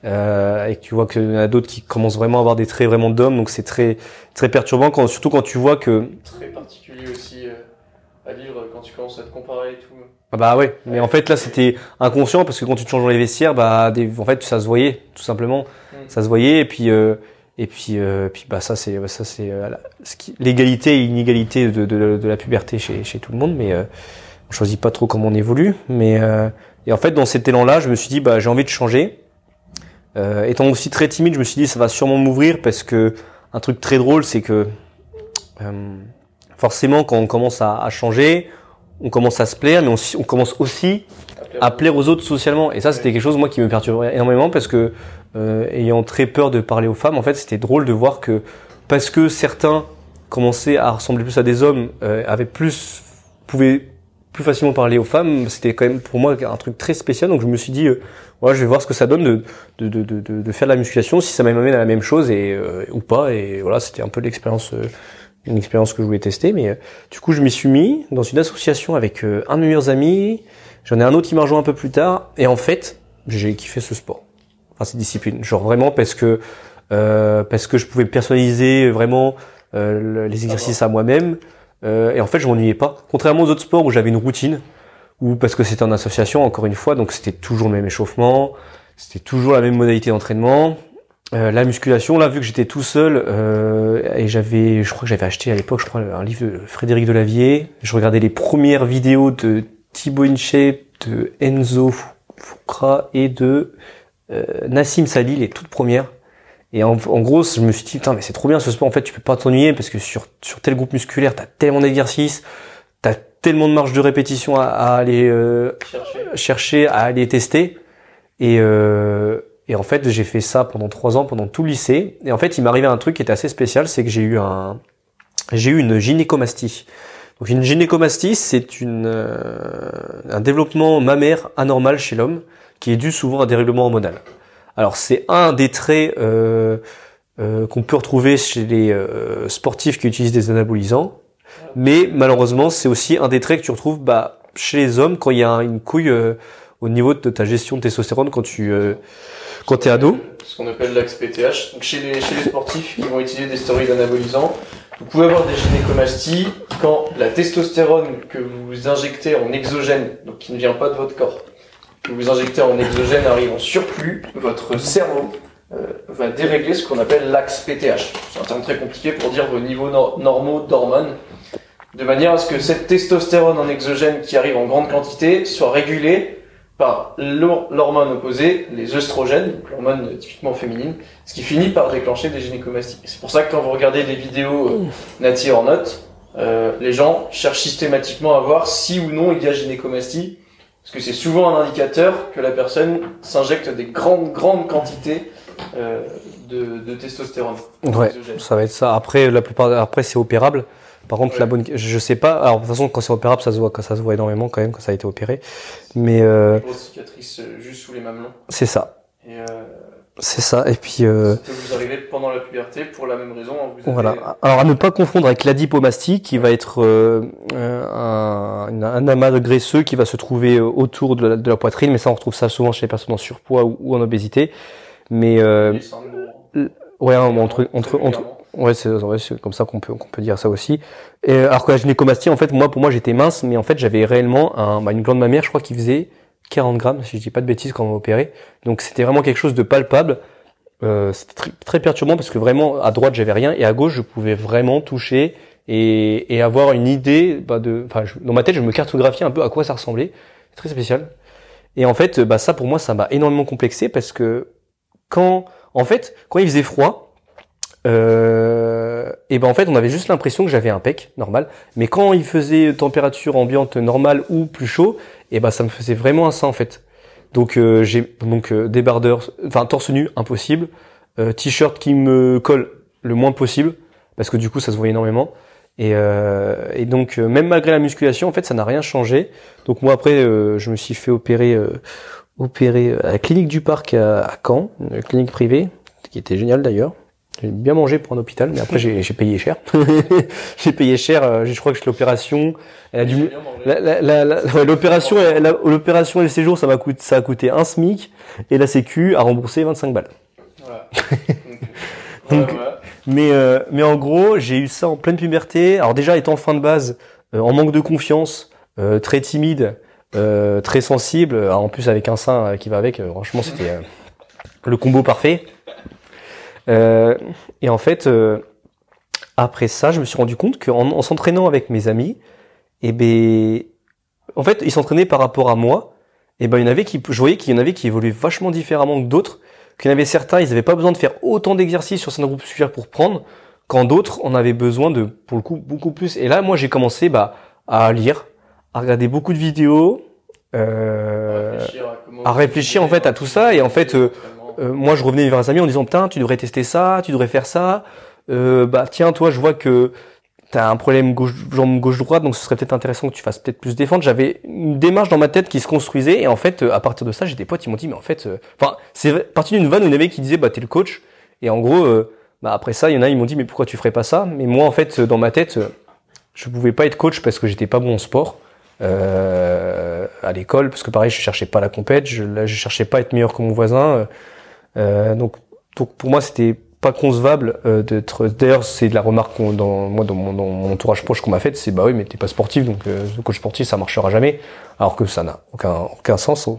euh, et que tu vois qu'il y en a d'autres qui commencent vraiment à avoir des traits vraiment d'homme, donc c'est très très perturbant, quand, surtout quand tu vois que... Très particulier aussi euh, à vivre quand tu commences à te comparer et tout. Ah bah ouais, mais en fait là c'était inconscient parce que quand tu te changes dans les vestiaires, bah des, en fait ça se voyait tout simplement, mm. ça se voyait et puis euh, et puis euh, puis bah ça c'est ça c'est euh, l'égalité et l'inégalité de, de, de, la puberté chez chez tout le monde, mais on choisit pas trop comment on évolue, mais et en fait dans cet élan là, je me suis dit bah j'ai envie de changer euh, étant aussi très timide, je me suis dit ça va sûrement m'ouvrir parce que un truc très drôle, c'est que euh, forcément quand on commence à, à, changer, on commence à se plaire, mais on, on commence aussi à plaire aux autres socialement. Et ça, c'était quelque chose moi qui me perturbait énormément parce que euh, ayant très peur de parler aux femmes, en fait, c'était drôle de voir que parce que certains commençaient à ressembler plus à des hommes, euh, avaient plus pouvaient plus facilement parler aux femmes, c'était quand même pour moi un truc très spécial. Donc je me suis dit, euh, voilà, je vais voir ce que ça donne de, de, de, de, de faire de la musculation, si ça m'amène à la même chose et euh, ou pas. Et voilà, c'était un peu l'expérience, euh, une expérience que je voulais tester. Mais euh, du coup, je m'y suis mis dans une association avec un de mes meilleurs amis. J'en ai un autre qui m'a rejoint un peu plus tard. Et en fait, j'ai kiffé ce sport, enfin cette discipline. Genre vraiment parce que parce que je pouvais personnaliser vraiment les exercices à moi-même. Euh, et en fait, je m'ennuyais pas. Contrairement aux autres sports où j'avais une routine, ou parce que c'était en association, encore une fois, donc c'était toujours le même échauffement, c'était toujours la même modalité d'entraînement. Euh, la musculation, là, vu que j'étais tout seul, euh, et j'avais, je crois que j'avais acheté à l'époque, je crois, un livre de Frédéric Delavier. Je regardais les premières vidéos de Thibaut InShape, de Enzo Fukra et de euh, Nassim Salih, les toutes premières. Et en, gros, je me suis dit, putain, mais c'est trop bien ce sport. En fait, tu peux pas t'ennuyer parce que sur, sur tel groupe musculaire, t'as tellement d'exercices, tellement de marge de répétition à, aller euh, chercher. à aller tester. Et, euh, et en fait, j'ai fait ça pendant trois ans, pendant tout le lycée. Et en fait, il m'arrivait un truc qui était assez spécial, c'est que j'ai eu un, j'ai eu une gynécomastie. Donc une gynécomastie, c'est une euh, un développement mammaire anormal chez l'homme qui est dû souvent à des règlements hormonal. Alors c'est un des traits euh, euh, qu'on peut retrouver chez les euh, sportifs qui utilisent des anabolisants, mais malheureusement c'est aussi un des traits que tu retrouves bah, chez les hommes quand il y a une couille au niveau de ta gestion de testostérone quand tu quand t'es ado. Ce qu'on appelle l'axe PTH. Donc chez les, chez les sportifs qui vont utiliser des stéroïdes anabolisants, vous pouvez avoir des gynécomasties quand la testostérone que vous injectez en exogène, donc qui ne vient pas de votre corps, que vous injectez en exogène arrive en surplus, votre cerveau euh, va dérégler ce qu'on appelle l'axe PTH. C'est un terme très compliqué pour dire vos niveaux normaux d'hormones, de manière à ce que cette testostérone en exogène qui arrive en grande quantité soit régulée par l'hormone opposée, les œstrogènes, l'hormone typiquement féminine, ce qui finit par déclencher des gynécomasties. C'est pour ça que quand vous regardez des vidéos euh, nature en note, euh, les gens cherchent systématiquement à voir si ou non il y a gynécomastie parce que c'est souvent un indicateur que la personne s'injecte des grandes, grandes quantités euh, de, de, testostérone. Ouais, ça va être ça. Après, la plupart, après c'est opérable. Par contre, la bonne, je sais pas. Alors de toute façon, quand c'est opérable, ça se voit, quand ça se voit énormément quand même quand ça a été opéré. Mais euh, grosse cicatrice euh, juste sous les mamelons. C'est ça. Et euh, c'est ça. Et puis. Euh... Vous pendant la puberté pour la même raison. Hein, voilà. Alors à ne pas confondre avec l'adipomastie, qui va être euh, un, un, amas de graisseux qui va se trouver euh, autour de la, de la, poitrine, mais ça on retrouve ça souvent chez les personnes en surpoids ou, en obésité. Mais euh, ouais, entre entre entre. Ouais, c'est comme ça qu'on peut qu'on peut dire ça aussi. Et, alors que la gynécomastie, en fait, moi pour moi j'étais mince, mais en fait j'avais réellement un, bah, une glande mammaire, je crois, qui faisait 40 grammes, si je dis pas de bêtises, quand on m'a opéré. Donc c'était vraiment quelque chose de palpable. Euh, c'était très, perturbant parce que vraiment à droite j'avais rien et à gauche je pouvais vraiment toucher et, et avoir une idée bah, de. Enfin, dans ma tête je me cartographiais un peu à quoi ça ressemblait. Très spécial. Et en fait, bah ça pour moi ça m'a énormément complexé parce que quand, en fait, quand il faisait froid, euh, et ben en fait on avait juste l'impression que j'avais un pec normal. Mais quand il faisait température ambiante normale ou plus chaud et ben ça me faisait vraiment un ça en fait. Donc euh, j'ai donc euh, débardeur enfin torse nu impossible. Euh, t-shirt qui me colle le moins possible parce que du coup ça se voyait énormément. Et, et donc même malgré la musculation en fait ça n'a rien changé. Donc moi après je me suis fait opérer opérer à la clinique du parc à, à Caen une clinique privée qui était géniale d'ailleurs j'ai bien mangé pour un hôpital, mais après j'ai payé cher. j'ai payé cher. Euh, je crois que l'opération, elle a dû. L'opération, l'opération et le séjour, ça m'a coûté, ça a coûté un SMIC et la Sécu a remboursé 25 balles. Voilà. Donc, mais euh, mais en gros, j'ai eu ça en pleine puberté. Alors déjà étant fin de base, euh, en manque de confiance, très timide, très sensible, en plus avec un sein qui va avec. franchement, c'était le combo parfait. Euh, et en fait, euh, après ça, je me suis rendu compte qu'en en, s'entraînant avec mes amis, eh ben, en fait, ils s'entraînaient par rapport à moi. Et ben, il y en avait qui, je voyais qu'il y en avait qui évoluaient vachement différemment que d'autres. Qu'il y en avait certains, ils n'avaient pas besoin de faire autant d'exercices sur certains groupes musculaires pour prendre, quand d'autres, on avait besoin de, pour le coup, beaucoup plus. Et là, moi, j'ai commencé, bah, à lire, à regarder beaucoup de vidéos, euh, à réfléchir en fait à tout ça et en fait euh, euh, moi je revenais vers un ami en disant putain tu devrais tester ça, tu devrais faire ça, euh, bah tiens toi je vois que t'as un problème gauche jambe gauche droite donc ce serait peut-être intéressant que tu fasses peut-être plus défendre. J'avais une démarche dans ma tête qui se construisait et en fait à partir de ça j'ai des potes ils m'ont dit mais en fait enfin c'est parti d'une vanne où il y avait qui disait bah t'es le coach. Et en gros bah après ça il y en a ils m'ont dit mais pourquoi tu ferais pas ça? Mais moi en fait dans ma tête je pouvais pas être coach parce que j'étais pas bon en sport euh, à l'école parce que pareil je cherchais pas la compète je, là, je cherchais pas à être meilleur que mon voisin euh, donc donc pour moi c'était pas concevable euh, d'être d'ailleurs c'est de la remarque dans moi dans mon, dans mon entourage proche qu'on m'a faite c'est bah oui mais t'es pas sportif donc euh, le coach sportif ça marchera jamais. Alors que ça n'a aucun aucun sens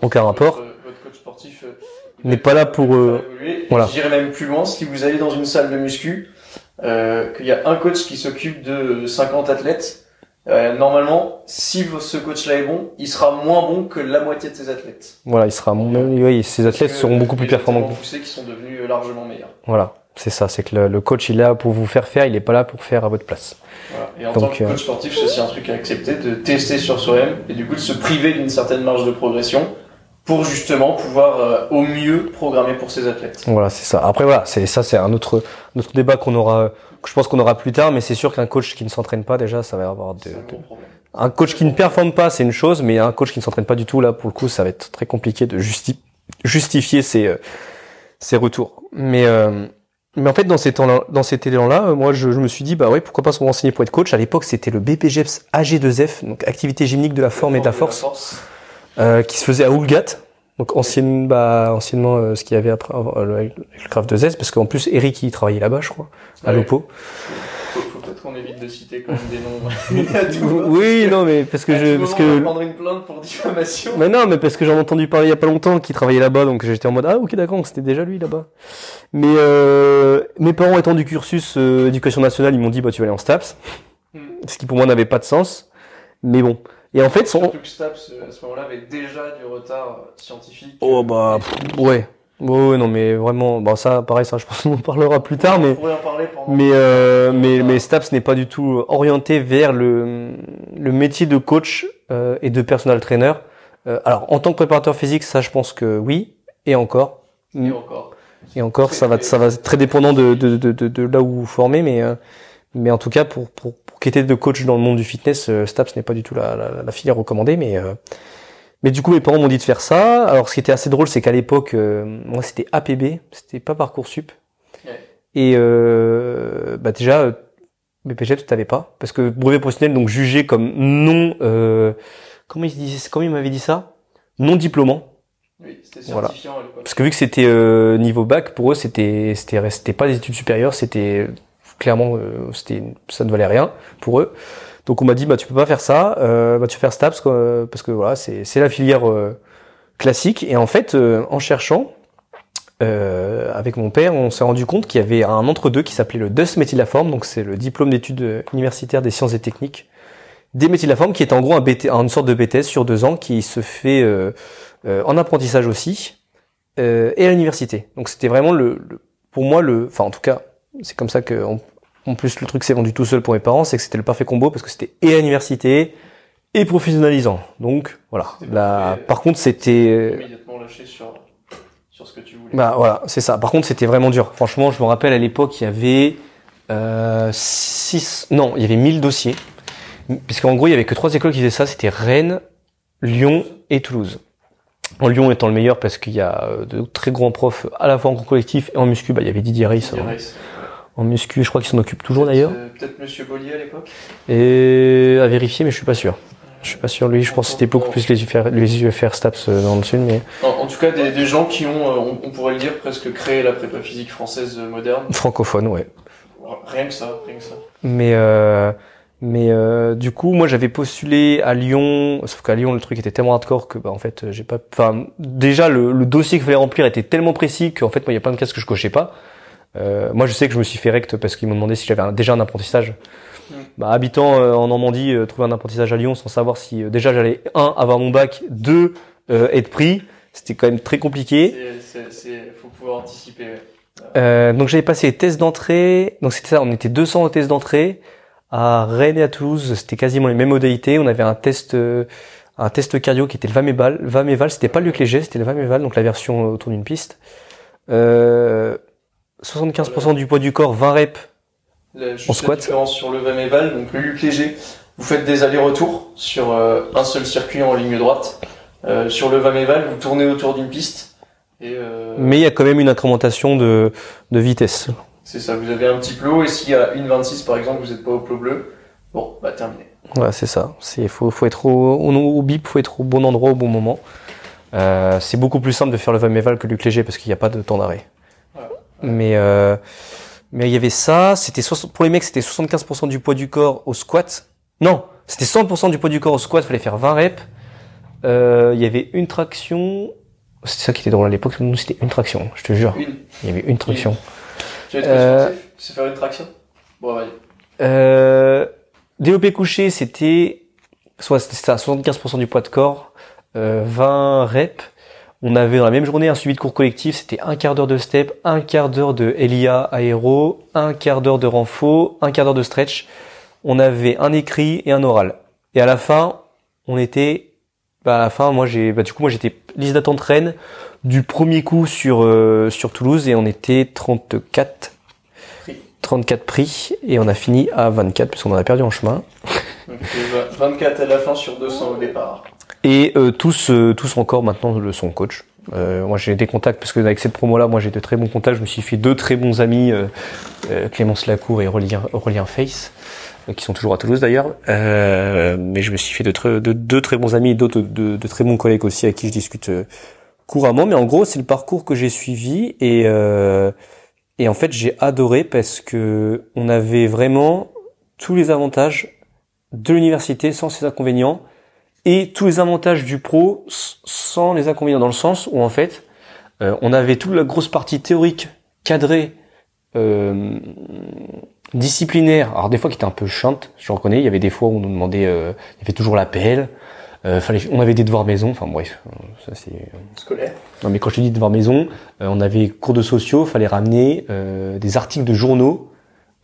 aucun rapport. Votre, votre coach sportif euh, n'est pas là pour euh, voilà. j'irai même plus loin si vous allez dans une salle de muscu euh, qu'il y a un coach qui s'occupe de 50 athlètes euh, normalement, si ce coach-là est bon, il sera moins bon que la moitié de ses athlètes. Voilà, il sera, oui, ses athlètes seront beaucoup plus performants. poussés qui sont devenus largement meilleurs. Voilà, c'est ça, c'est que le, le, coach il est là pour vous faire faire, il est pas là pour faire à votre place. Voilà. Et en Donc, tant que coach sportif, c'est aussi un truc à accepter, de tester sur soi-même et du coup de se priver d'une certaine marge de progression pour justement pouvoir euh, au mieux programmer pour ses athlètes. Voilà, c'est ça. Après voilà, c'est ça, c'est un autre, autre débat qu'on aura, que je pense qu'on aura plus tard, mais c'est sûr qu'un coach qui ne s'entraîne pas déjà, ça va avoir de, un, de... un coach qui ne performe pas, c'est une chose, mais un coach qui ne s'entraîne pas du tout, là pour le coup, ça va être très compliqué de justi justifier ses, euh, ses retours. Mais euh, mais en fait, dans ces temps dans cet élan-là, moi, je, je, me suis dit, bah ouais, pourquoi pas se renseigner pour être coach. À l'époque, c'était le BPGEPS AG2F, donc activité gymnique de la forme et de la force. De la force euh, qui se faisait à Oulgat, donc ancienne, bah, anciennement euh, ce qu'il y avait après euh, avec le Craft 2S, parce qu'en plus Eric il travaillait là-bas, je crois, à ouais. l'Oppo. Faut, faut peut-être qu'on évite de citer quand même des noms. oui, non, mais parce que à je, parce que. prendre une plainte pour diffamation. Mais non, mais parce que j'en ai entendu parler il y a pas longtemps qu'il travaillait là-bas, donc j'étais en mode ah ok d'accord, c'était déjà lui là-bas. Mais euh, mes parents étant du cursus euh, éducation nationale, ils m'ont dit bah tu vas aller en STAPS, Hmm. ce qui pour moi n'avait pas de sens. Mais bon. Et en fait, son... Surtout que Staps, à ce moment-là, avait déjà du retard scientifique. Oh bah, pff, ouais. Ouais, ouais, non, mais vraiment, bon, ça, pareil, ça, je pense qu'on en parlera plus tard, mais, On pourrait en parler pendant. mais, euh, mais, mais Staps n'est pas du tout orienté vers le, le métier de coach euh, et de personal trainer. Euh, alors, en tant que préparateur physique, ça, je pense que oui, et encore. Et encore. Et encore, ça va, ça va être très dépendant de, de, de, de, de là où vous formez, mais, euh, mais en tout cas, pour, pour, pour qu'être de coach dans le monde du fitness, euh, Staps n'est pas du tout la, la, la filière recommandée, mais, euh, mais du coup, mes parents m'ont dit de faire ça. Alors, ce qui était assez drôle, c'est qu'à l'époque, euh, moi, c'était APB, c'était pas Parcoursup. Ouais. Et euh, bah déjà, euh, BPGEPS, t'avais pas, parce que brevet professionnel, donc jugé comme non, comment il disait, comment il m'avait dit ça, non diplômant. Oui, c'était certifiant. Parce que vu que c'était niveau bac, pour eux, c'était c'était c'était pas des études supérieures, c'était clairement euh, c'était ça ne valait rien pour eux. Donc on m'a dit bah tu peux pas faire ça, euh, bah tu faire STAPS parce que voilà c'est c'est la filière euh, classique. Et en fait euh, en cherchant avec mon père, on s'est rendu compte qu'il y avait un entre-deux qui s'appelait le DUS méthylaforme, donc c'est le diplôme d'études universitaires des sciences et techniques des méthylaformes, qui est en gros un BT, une sorte de BTS sur deux ans qui se fait en apprentissage aussi et à l'université. Donc c'était vraiment le, pour moi le, enfin en tout cas c'est comme ça que en, plus le truc s'est vendu tout seul pour mes parents, c'est que c'était le parfait combo parce que c'était et à l'université et professionnalisant. Donc voilà. Par contre c'était euh, Immédiatement lâché sur, sur ce que tu voulais. bah voilà, c'est ça. Par contre, c'était vraiment dur. Franchement, je me rappelle à l'époque, il y avait euh, six, non, il y avait 1000 dossiers. Puisqu'en gros, il y avait que trois écoles qui faisaient ça. C'était Rennes, Lyon et Toulouse. En Lyon étant le meilleur parce qu'il y a euh, de très grands profs à la fois en cours collectif et en muscu. Bah, il y avait Didier Reis Didier Reis. En muscu. Je crois qu'il s'en occupe toujours d'ailleurs. Euh, Peut-être Monsieur Bollier à l'époque. Et à vérifier, mais je suis pas sûr. Je suis pas sûr. Lui, je pense que c'était beaucoup plus les UFR, les UFR Staps dans le sud, mais En, en tout cas, des, des gens qui ont, euh, on, on pourrait le dire, presque créé la prépa physique française euh, moderne. francophone, ouais. Rien que ça, rien que ça. Mais euh, mais euh, du coup, moi j'avais postulé à Lyon, sauf qu'à Lyon le truc était tellement hardcore que bah en fait j'ai pas. Enfin déjà le, le dossier qu'il fallait remplir était tellement précis qu'en fait moi il y a plein de cases que je cochais pas. Euh, moi je sais que je me suis fait rect parce qu'ils m'ont demandé si j'avais déjà un apprentissage. Bah, habitant euh, en Normandie, euh, trouver un apprentissage à Lyon sans savoir si euh, déjà j'allais un avoir mon bac, deux euh, être pris, c'était quand même très compliqué. C'est, faut pouvoir anticiper. ouais. Euh, donc j'avais passé les tests d'entrée. Donc c'était ça, on était 200 aux tests d'entrée. À Rennes et à Toulouse, c'était quasiment les mêmes modalités. On avait un test, un test cardio qui était le Vameval. Vameval, c'était pas le Léger, c'était le Vameval, donc la version autour d'une piste. Euh, 75% du poids du corps, 20 reps. La, juste On la squat. différence sur le Vameval, donc le Luc léger, vous faites des allers-retours sur euh, un seul circuit en ligne droite. Euh, sur le Vameval, vous tournez autour d'une piste. Et euh, Mais il y a quand même une incrémentation de, de vitesse. c'est ça, vous avez un petit plot, et s'il y a une 26 par exemple, vous n'êtes pas au plot bleu, bon, bah terminé. Voilà, c'est ça. C'est faut faut être au, au, bip, faut être au bon endroit au bon moment. Euh, c'est beaucoup plus simple de faire le Vameval que le Luc léger parce qu'il n'y a pas de temps d'arrêt. Mais euh, mais il y avait ça. C'était 60 pour les mecs, c'était 75% du poids du corps au squat. Non, c'était 100% du poids du corps au squat. Fallait faire 20 reps. Euh, Il y avait une traction. C'était ça qui était drôle à l'époque. Nous c'était une traction. Je te jure. Une. Il y avait une traction. Tu vas être Euh, C'est faire une traction? Bon, allez. Euh, développé couché, c'était soit c'était ça, 75% du poids de corps, euh, 20 reps. On avait dans la même journée un suivi de cours collectif, c'était un quart d'heure de step, un quart d'heure de LIA aéro, un quart d'heure de renfo, un quart d'heure de stretch. On avait un écrit et un oral. Et à la fin, on était, bah à la fin, moi j'ai, bah du coup moi j'étais liste d'attente Rennes du premier coup sur euh, sur Toulouse et on était 34 Prix. 34 prix et on a fini à 24 parce qu'on en a perdu en chemin. Donc, euh, 24 à la fin sur 200 au départ. Et euh, tous euh, tous encore maintenant le sont coach. Euh, moi j'ai des contacts parce que avec cette promo là, moi j'ai de très bons contacts. Je me suis fait deux très bons amis, euh, euh, Clémence Lacour et Aurélien, Aurélien Face, euh, qui sont toujours à Toulouse d'ailleurs. Mais je me suis fait de, très- de deux très bons amis et d'autres de, de très bons collègues aussi avec qui je discute couramment. Mais en gros c'est le parcours que j'ai suivi et et en fait j'ai adoré parce que on avait vraiment tous les avantages de l'université sans ses inconvénients et tous les avantages du pro sans les inconvénients dans le sens où en fait euh, on avait toute la grosse partie théorique cadrée euh, disciplinaire. Alors des fois qui était un peu chiante je reconnais. Il y avait des fois où on nous demandait euh, il y avait toujours l'appel. Euh, fallait on avait des devoirs maison. Enfin bref euh, ça c'est Scolaire. non mais quand je te dis devoirs maison euh, on avait cours de sociaux fallait ramener euh, des articles de journaux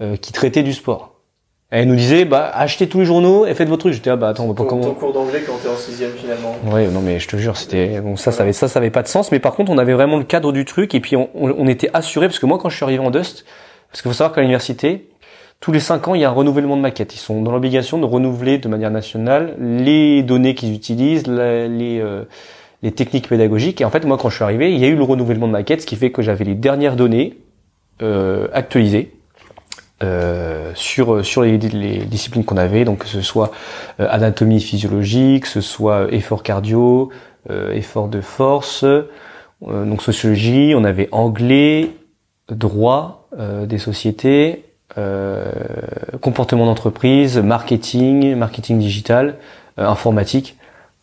euh, qui traitaient du sport elle nous disait bah achetez tous les journaux et faites votre truc j'étais ah bah attends on va pas comment ton cours d'anglais quand t'es en sixième finalement. Ouais, non mais je te jure, c'était bon ça, ça avait ça, ça avait pas de sens. Mais par contre, on avait vraiment le cadre du truc et puis on, on, était assuré parce que moi, quand je suis arrivé en Dust, parce qu'il faut savoir qu'à l'université, tous les cinq ans, il y a un renouvellement de maquette. Ils sont dans l'obligation de renouveler de manière nationale les données qu'ils utilisent, la- les euh, les techniques pédagogiques. Et en fait, moi, quand je suis arrivé, il y a eu le renouvellement de maquette, ce qui fait que j'avais les dernières données euh, actualisées. Euh, sur sur les, les disciplines qu'on avait donc que ce soit euh, anatomie physiologique, que ce soit effort cardio, euh, effort de force, euh, donc sociologie, on avait anglais, droit euh, des sociétés, euh, comportement d'entreprise, marketing, marketing digital, euh, informatique.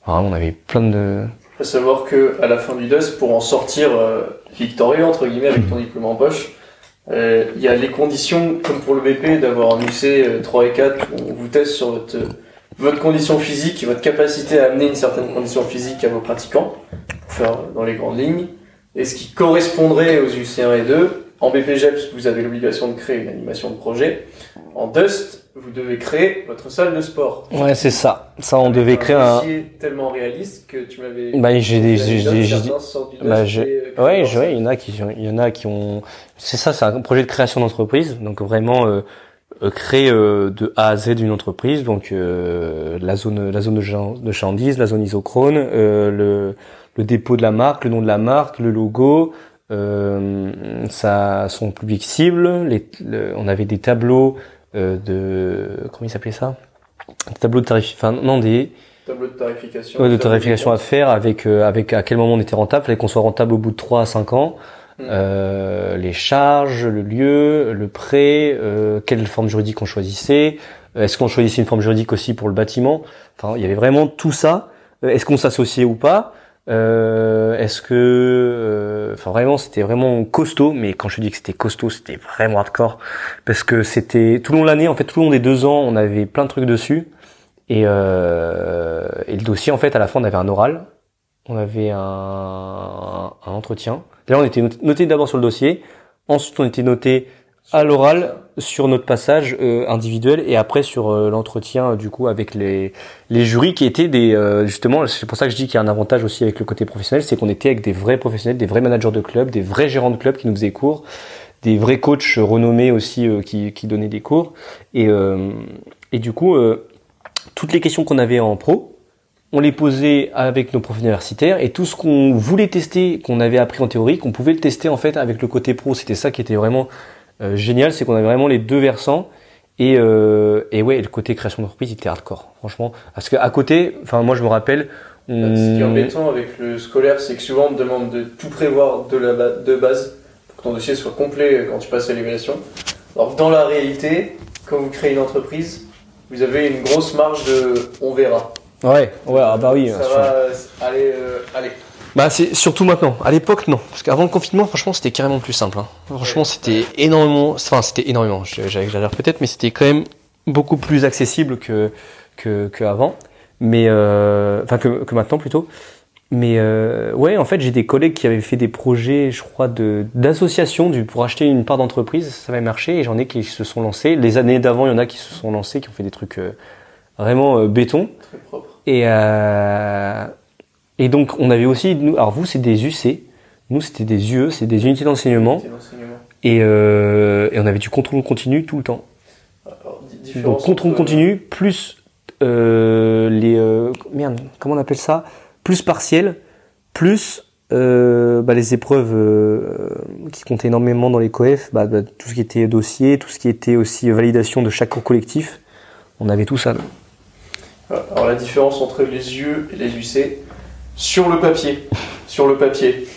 Enfin, on avait plein de Faut savoir que à la fin du DOS, pour en sortir euh, victorieux entre guillemets avec ton diplôme en poche, euh, il y a les conditions comme pour le BP d'avoir un UC euh, 3 et 4 où on vous teste sur votre euh, votre condition physique et votre capacité à amener une certaine condition physique à vos pratiquants pour faire euh, dans les grandes lignes. Et ce qui correspondrait aux UC1 et 2 en BPGEPS vous avez l'obligation de créer une animation de projet en Dust vous devez créer votre salle de sport Ouais, c'est ça. Ça, on Avec devait créer un. tellement réaliste que tu m'avais. Bah, j'ai des- j'ai- bah, euh, Ouais, créent je- ouais, il y en a qui, il y en a qui ont. C'est ça, c'est un projet de création d'entreprise. Donc vraiment euh, euh, créer euh, de A à Z une entreprise. Donc euh, la zone, la zone de, chandise, la zone isochrone, euh, le, le dépôt de la marque, le nom de la marque, le logo, euh, ça, son public cible. Les, le- on avait des tableaux euh, de comment il s'appelait ça? Des tableaux de tarif. Enfin non des Tableau de tarification. Ouais, de tarification à faire avec euh, avec à quel moment on était rentable, fallait qu'on soit rentable au bout de 3 à 5 ans. Mm. Euh, les charges, le lieu, le prêt, euh, quelle forme juridique on choisissait, est-ce qu'on choisissait une forme juridique aussi pour le bâtiment? Enfin, il y avait vraiment tout ça. Est-ce qu'on s'associait ou pas? Euh, Est-ce que, euh, enfin vraiment, c'était vraiment costaud. Mais quand je dis que c'était costaud, c'était vraiment hardcore parce que c'était tout le long de l'année. En fait, tout le long des deux ans, on avait plein de trucs dessus. Et, euh, et le dossier, en fait, à la fin, on avait un oral, on avait un, un entretien. D'ailleurs, on était noté d'abord sur le dossier, ensuite on était noté à l'oral sur notre passage euh, individuel et après sur euh, l'entretien euh, du coup avec les les jurys qui étaient des justement c'est pour ça que je dis qu'il y a un avantage aussi avec le côté professionnel c'est qu'on était avec des vrais professionnels des vrais managers de club des vrais gérants de club qui nous faisaient cours des vrais coachs renommés aussi qui qui donnaient des cours et et du coup toutes les questions qu'on avait en pro on les posait avec nos profs universitaires et tout ce qu'on voulait tester, qu'on avait appris en théorie, qu'on pouvait le tester en fait avec le côté pro. C'était ça qui était vraiment euh, génial, c'est qu'on avait vraiment les deux versants. Et, euh, et ouais, le côté création d'entreprise, il était hardcore, franchement. Parce qu'à côté, enfin moi je me rappelle. Ce qui est embêtant avec le scolaire, c'est que souvent on te demande de tout prévoir de, la de base pour que ton dossier soit complet quand tu passes à l'évaluation. Alors dans la réalité, quand vous créez une entreprise, vous avez une grosse marge de on verra. Ouais, ouais, ah bah oui. Ça va, allez, euh, allez. Bah c'est surtout maintenant. À l'époque non, parce qu'avant le confinement, franchement, c'était carrément plus simple. Hein. Franchement, c'était énormément. Enfin, c'était énormément. J'exagère peut-être, mais c'était quand même beaucoup plus accessible que que, que avant. Mais euh, enfin que, que maintenant plutôt. Mais euh, ouais, en fait, j'ai des collègues qui avaient fait des projets, je crois, de d'association du pour acheter une part d'entreprise. Ça avait marché et j'en ai qui se sont lancés. Les années d'avant, il y en a qui se sont lancés, qui ont fait des trucs euh, vraiment euh, béton. Très propre. Et euh, et donc, on avait aussi, nous, alors vous, c'est des UC. Nous, c'était des UE, c'est des unités d'enseignement. Et, euh, et on avait du contrôle continu tout le temps. donc, contrôle continu, plus euh, les... Euh, merde, comment on appelle ça? Plus partiel, plus euh, bah, les épreuves euh, qui comptaient énormément dans les coef, bah, bah, tout ce qui était dossier, tout ce qui était aussi validation de chaque cours collectif. On avait tout ça. Alors la différence entre les UE et les UC, sur le papier, sur le papier,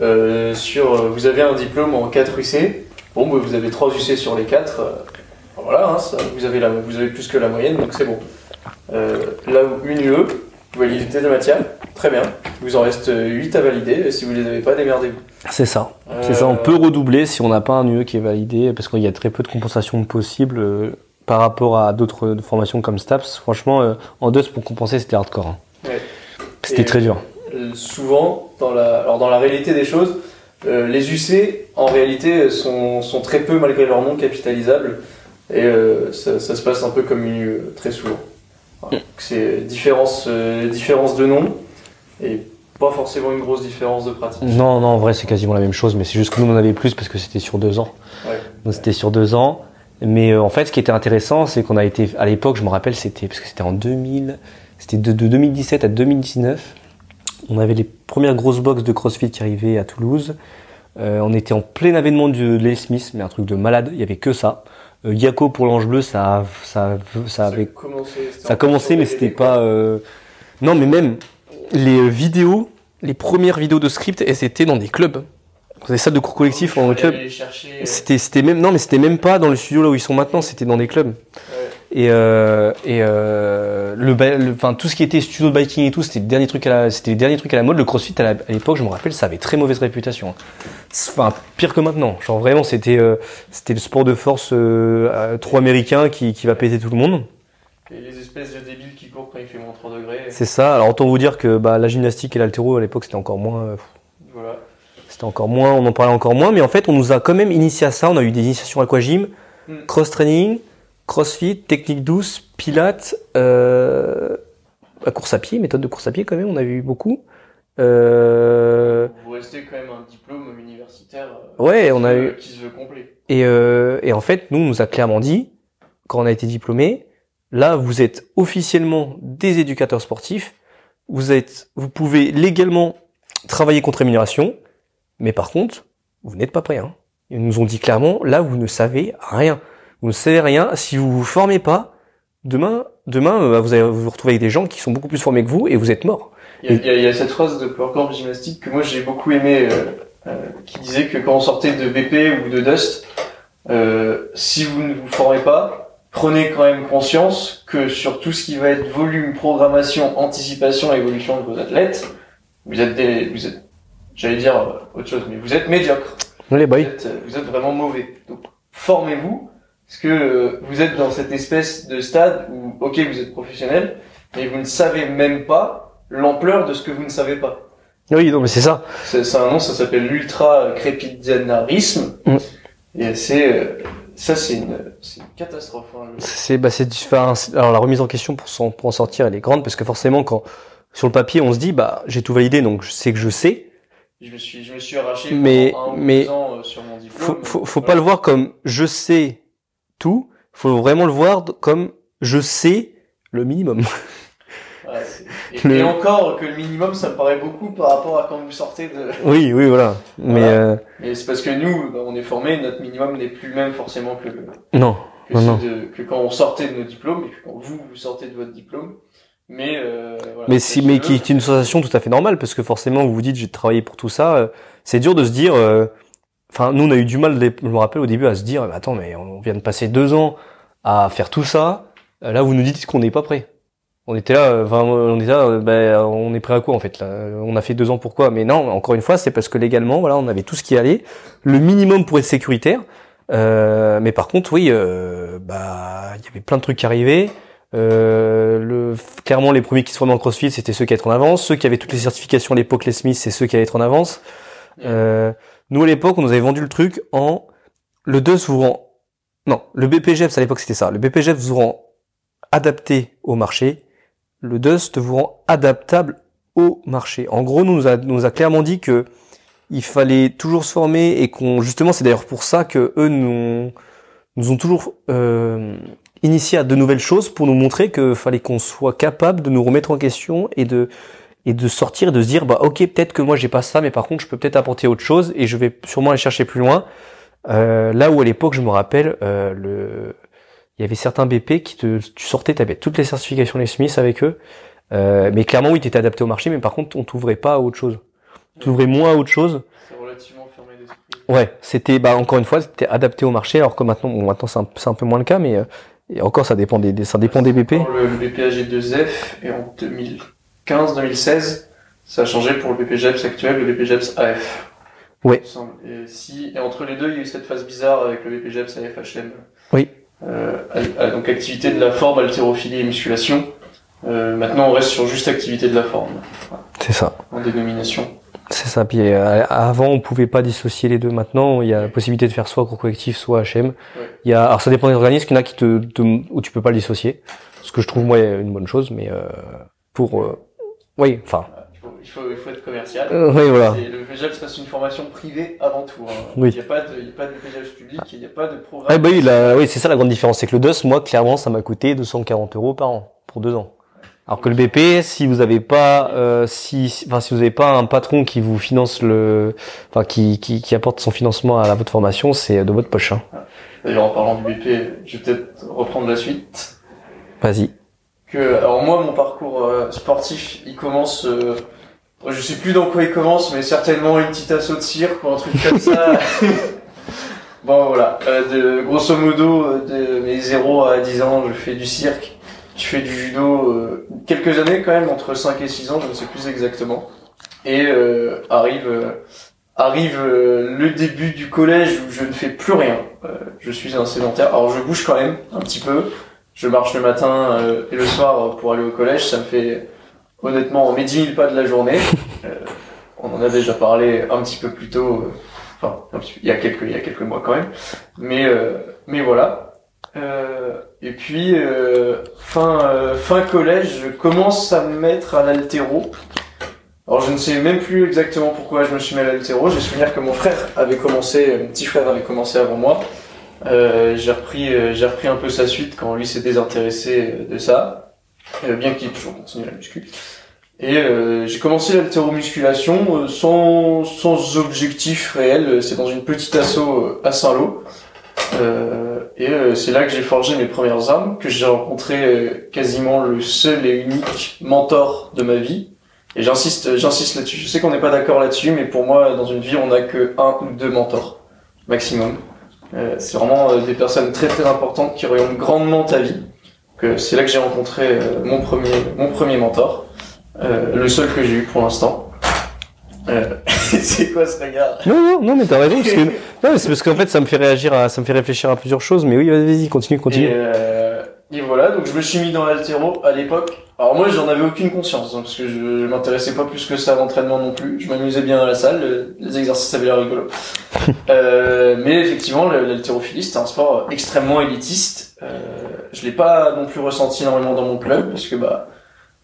euh, sur, euh, vous avez un diplôme en 4 UC, bon, bah, vous avez 3 UC sur les 4, euh, voilà, hein, ça, vous, avez la, vous avez plus que la moyenne, donc c'est bon. là où une UE, vous validez de matière, très bien, il vous en reste 8 à valider, si vous ne les avez pas, démerdez-vous. C'est ça, c'est ça, on peut redoubler si on n'a pas un UE qui est validé, parce qu'il y a très peu de compensation possible par rapport à d'autres formations comme STAPS. Franchement, en deux, pour compenser, c'était hardcore. Hein. Ouais. C'était très dur. Euh, souvent, dans la, alors dans la réalité des choses, euh, les UC, en réalité, sont, sont, très peu, malgré leur nom, capitalisables. Et euh, ça, ça, se passe un peu comme une UE, très souvent. Mm. C'est différence, différence de nom et pas forcément une grosse différence de pratique. Non, non, en vrai, c'est quasiment la même chose, mais c'est juste que nous, on en avait plus parce que c'était sur deux ans. Ouais. Donc c'était sur deux ans. Mais en fait, ce qui était intéressant, c'est qu'on a été, à l'époque, je me rappelle, c'était, parce que c'était en 2000, c'était de, 2017 à 2019. On avait les premières grosses box de CrossFit qui arrivaient à Toulouse. Euh, on était en plein avènement de Les Smith, mais un truc de malade. Il y avait que ça. Euh, Yako pour l'ange bleu, ça, ça, ça avait commencé, ça a commencé, mais c'était pas. Euh... Non, mais même les vidéos, les premières vidéos de script, elles étaient dans des clubs. Des salles de cours collectifs en club. C'était, c'était même, non, mais c'était même pas dans le studio là où ils sont maintenant. C'était dans des clubs. Ouais. Et, euh, et euh, le, enfin tout ce qui était studio de biking et tout, c'était le dernier truc à la, c'était les derniers trucs à la mode. Le CrossFit à l'époque, je me rappelle, ça avait très mauvaise réputation. Enfin pire que maintenant. Genre vraiment, c'était euh, c'était le sport de force trop américain qui, qui va péter tout le monde. Et les espèces de débiles qui courent quand il fait moins 3 degrés. C'est ça. Alors autant vous dire que bah, la gymnastique et l'altéro à l'époque c'était encore moins. Voilà. C'était encore moins, on en parlait encore moins, mais en fait on nous a quand même initié à ça. On a eu des initiations aquagym, Mm. cross training. Crossfit, technique douce, pilates, euh, course à pied, méthode de course à pied quand même, on a vu beaucoup. Euh... Vous restez quand même un diplôme universitaire. Ouais, on a veut, eu. Qui se veut complet. Et, euh, et en fait, nous, on nous a clairement dit, quand on a été diplômé, là, vous êtes officiellement des éducateurs sportifs. Vous êtes, vous pouvez légalement travailler contre rémunération, mais par contre, vous n'êtes pas prêt. Hein. Ils nous ont dit clairement, là, vous ne savez rien. Vous ne savez rien. Si vous vous formez pas, demain, demain, euh, vous allez vous retrouver avec des gens qui sont beaucoup plus formés que vous et vous êtes mort. Il y a, il y a cette phrase de Power Gymnastique que moi j'ai beaucoup aimé, euh, euh, qui disait que quand on sortait de BP ou de Dust, euh, si vous ne vous formez pas, prenez quand même conscience que sur tout ce qui va être volume, programmation, anticipation, évolution de vos athlètes, vous êtes des, vous êtes, j'allais dire autre chose, mais vous êtes médiocre. Les boys. Vous êtes, vous êtes vraiment mauvais. Donc formez-vous, parce que euh, vous êtes dans cette espèce de stade où, ok, vous êtes professionnel, mais vous ne savez même pas l'ampleur de ce que vous ne savez pas. Oui, non, mais c'est ça. C'est un nom, ça s'appelle l'ultra-crépidianarisme. Mm. Et c'est euh, ça, c'est une, une catastrophe. Hein, le- C'est, bah, c'est, enfin, alors la remise en question pour s'en, pour en sortir, elle est grande parce que forcément, quand sur le papier, on se dit, bah, j'ai tout validé, donc je sais que je sais. Je me suis, je me suis arraché Mais- pendant un ou mais deux ans euh, sur mon diplôme. Faut, faut, faut Voilà. pas le voir comme je sais tout. Faut vraiment le voir comme je sais le minimum. Ouais, et, Le- et encore que le minimum, ça me paraît beaucoup par rapport à quand vous sortez de. oui, oui, voilà. Mais Voilà. euh, Mais c'est parce que nous, on est formés, notre minimum n'est plus le même forcément que, non, que, Non, ceux non. de- que quand on sortait de nos diplômes et que quand vous, vous sortez de votre diplôme. Mais, euh, voilà, mais si, mais qui est une sensation tout à fait normale parce que forcément, vous vous dites, j'ai travaillé pour tout ça. euh, c'est dur de se dire. Enfin, nous, on a eu du mal, je me rappelle au début, à se dire, attends, mais on vient de passer deux ans à faire tout ça. Euh, Là, vous nous dites qu'on n'est pas prêt. On était là, euh, on était là, euh, ben, on est prêt à quoi en fait là? On a fait deux ans pourquoi? Mais non, encore une fois, c'est parce que légalement, voilà, on avait tout ce qui allait, le minimum pour être sécuritaire. Euh, mais par contre, oui, euh, bah, il y avait plein de trucs qui arrivaient. Euh, le, clairement, les premiers qui se formaient en CrossFit, c'était ceux qui allaient être en avance. Ceux qui avaient toutes les certifications à l'époque, les Smiths, c'est ceux qui allaient être en avance. Euh, nous, à l'époque, on nous avait vendu le truc en le 2 vous rend non, le BPGEPS à l'époque c'était ça. Le BPGEPS vous rend adapté au marché. Le DUST vous rend adaptable au marché. En gros, nous nous a, nous a clairement dit que il fallait toujours se former et qu'on justement c'est d'ailleurs pour ça que eux nous, ont toujours euh, initié à de nouvelles choses pour nous montrer que fallait qu'on soit capable de nous remettre en question et de et de sortir de se dire bah ok peut-être que moi j'ai pas ça mais par contre je peux peut-être apporter autre chose et je vais sûrement aller chercher plus loin euh, là où à l'époque, je me rappelle, euh, le... il y avait certains BP qui te, tu sortais, tu avais toutes les certifications les Smiths avec eux, euh, mais clairement oui, tu étais adapté au marché, mais par contre, on t'ouvrait pas à autre chose. T'ouvrais moins à autre chose. C'est relativement fermé d'esprit. Ouais, c'était, bah encore une fois, c'était adapté au marché, alors que maintenant, bon, maintenant c'est un, peu moins le cas, mais euh, et encore ça dépend des, des- ça dépend des BP. Le, le BPAG2F, et en 2015-2016, ça a changé pour le BPGEPS actuel, le BPGEPS AF. Semble. Et, si, et entre les deux, il y a eu cette phase bizarre avec le BPGEPS AFHM. Oui. Euh, donc activité de la forme, haltérophilie et musculation. Euh, maintenant, on reste sur juste activité de la forme, C'est ça. en dénomination. C'est ça. Puis euh, avant, on pouvait pas dissocier les deux. Maintenant, il y a la possibilité de faire soit gros collectif, soit HM. Il y a, alors ça dépend des organismes. Il y en a qui te, te- où tu peux pas le dissocier. Ce que je trouve moi une bonne chose, mais euh, pour, euh, oui, enfin, Il faut, il faut, il faut être commercial. euh, oui, voilà. Le BPGEPS reste une formation privée avant tout. hein. Oui. Il n'y a pas de, il y a pas de BPGEPS public, il n'y a pas de programme. Ah bah oui, la- oui, c'est ça la grande différence, c'est que le DOS, moi, clairement, ça m'a coûté 240 euros par an pour deux ans. Alors que le BP, si vous avez pas, euh, si, enfin, si vous avez pas un patron qui vous finance le, enfin, qui, qui, qui apporte son financement à la, votre formation, c'est de votre poche. Hein. D'ailleurs, en parlant du BP, je vais peut-être reprendre la suite. Vas-y. Que, alors moi, mon parcours euh, sportif, il commence, euh, je sais plus dans quoi il commence, mais certainement une petite assaut de cirque ou un truc comme ça. bon, voilà. Euh, de, grosso modo, de mes 0 à 10 ans, je fais du cirque. Je fais du judo euh, quelques années quand même, entre 5 et 6 ans, je ne sais plus exactement. Et euh, arrive, euh, arrive euh, le début du collège où je ne fais plus rien. Euh, je suis un sédentaire. Alors je bouge quand même un petit peu. Je marche le matin euh, et le soir pour aller au collège. Ça me fait honnêtement mes 10 000 pas de la journée. Euh, on en a déjà parlé un petit peu plus tôt. euh, Enfin, petit peu- il y a quelques il y a quelques mois quand même. Mais euh, mais voilà. Euh, et puis euh, fin euh, fin collège, je commence à me mettre à l'altéro. Alors je ne sais même plus exactement pourquoi je me suis mis à l'altéro. J'ai souvenir que mon frère avait commencé, mon petit frère avait commencé avant moi. Euh, j'ai repris, euh, j'ai repris un peu sa suite quand lui s'est désintéressé euh, de ça, euh, bien qu'il ait toujours continué la muscu. Et euh, j'ai commencé l'haltéromusculation euh, sans, sans objectif réel. C'est dans une petite asso à Saint-Lô. Et c'est là que j'ai forgé mes premières armes, que j'ai rencontré quasiment le seul et unique mentor de ma vie. Et j'insiste, j'insiste là-dessus. Je sais qu'on n'est pas d'accord là-dessus, mais pour moi, dans une vie, on n'a que un ou deux mentors maximum. Euh, c'est vraiment euh, des personnes très très importantes qui orientent grandement ta vie. Que c'est là que j'ai rencontré euh, mon premier mon premier mentor, euh, le seul que j'ai eu pour l'instant. Euh, c'est quoi ce regard? Non, non, non, mais t'as raison, parce que, non, mais c'est parce qu'en fait, ça me fait réagir à, ça me fait réfléchir à plusieurs choses, mais oui, vas-y, vas-y, continue, continue. Et, euh, et voilà, donc je me suis mis dans l'altéro à l'époque. Alors moi, j'en avais aucune conscience, hein, parce que je m'intéressais pas plus que ça à l'entraînement non plus. Je m'amusais bien à la salle, les exercices avaient l'air rigolo. euh, mais effectivement, l'haltérophilie, c'était un sport extrêmement élitiste. Euh, je l'ai pas non plus ressenti énormément dans mon club, parce que bah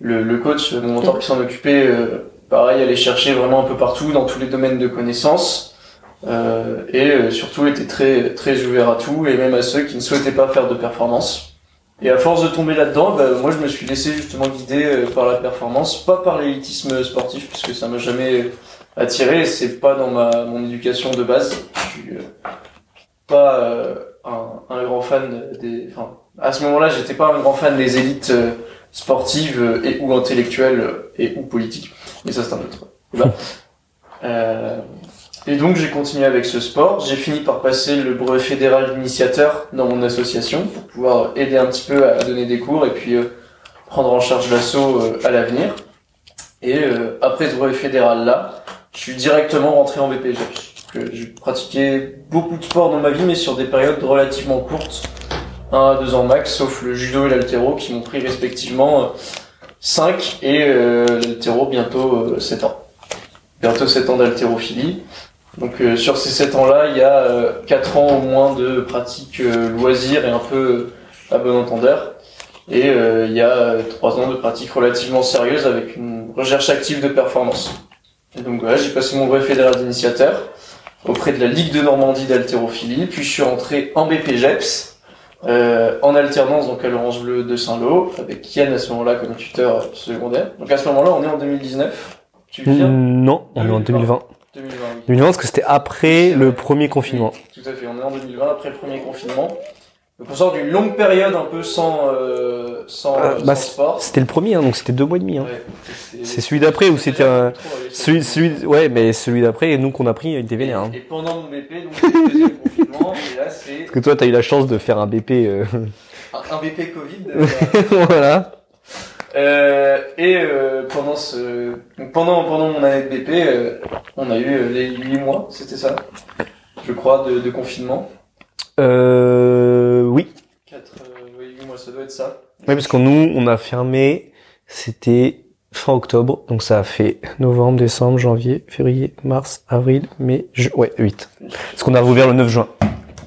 le, le coach, mon mentor qui s'en occupait, euh, pareil, allait chercher vraiment un peu partout, dans tous les domaines de connaissances. Euh, et euh, surtout était très très ouvert à tout et même à ceux qui ne souhaitaient pas faire de performance. Et à force de tomber là-dedans, bah, moi je me suis laissé justement guider euh, par la performance, pas par l'élitisme sportif, puisque ça m'a jamais attiré, c'est pas dans ma mon éducation de base. Je suis euh, pas euh, un, un, grand fan des. Enfin, à ce moment-là, j'étais pas un grand fan des élites sportives et ou intellectuelles et ou politiques. Mais ça c'est un autre. Bah, euh, et donc j'ai continué avec ce sport. J'ai fini par passer le brevet fédéral d'initiateur dans mon association pour pouvoir aider un petit peu à donner des cours et puis euh, prendre en charge l'assaut euh, à l'avenir. Et euh, après ce brevet fédéral là, je suis directement rentré en BPG. J'ai pratiqué beaucoup de sports dans ma vie mais sur des périodes relativement courtes, un à deux ans max, sauf le judo et l'altéro qui m'ont pris respectivement 5 et l'altéro bientôt 7 ans. Bientôt 7 ans d'haltérophilie. Donc euh, sur ces 7 ans-là, il y a euh, 4 ans au moins de pratique euh, loisirs et un peu à bon entendeur. Et euh, il y a 3 ans de pratique relativement sérieuse avec une recherche active de performance. Et donc voilà, j'ai passé mon brevet fédéral d'initiateur auprès de la Ligue de Normandie d'haltérophilie, puis je suis rentré en BPGEPS, euh, en alternance donc à l'Orange Bleu de Saint-Lô, avec Yann à ce moment-là comme tuteur secondaire. Donc à ce moment-là, on est en 2019. Tu viens Non, on est en 2020. 2020, 2020 parce que c'était après le premier confinement. tout à fait, on est en 2020 après le premier confinement. Donc on sort d'une longue période un peu sans euh, sans, ah, sans bah, sport. C'était le premier, hein, donc c'était deux mois et demi. Hein. Ouais, c'est celui d'après où c'était un celui celui ouais mais celui d'après nous qu'on a pris il était vénère. Hein. Et pendant mon BP donc le deuxième confinement et là c'est. Parce que toi t'as eu la chance de faire un BP. Euh... Un, un BP Covid. voilà. Euh, et euh, pendant ce donc pendant pendant mon année de BP, euh, on a eu les huit mois, c'était ça, je crois, de, de confinement. Euh, oui. Quatre, oui, huit mois, ça doit être ça. Oui, parce que nous, on a fermé, c'était fin octobre, donc ça a fait novembre, décembre, janvier, février, mars, avril, mai, ju ouais, 8. Parce qu'on a rouvert le 9 juin.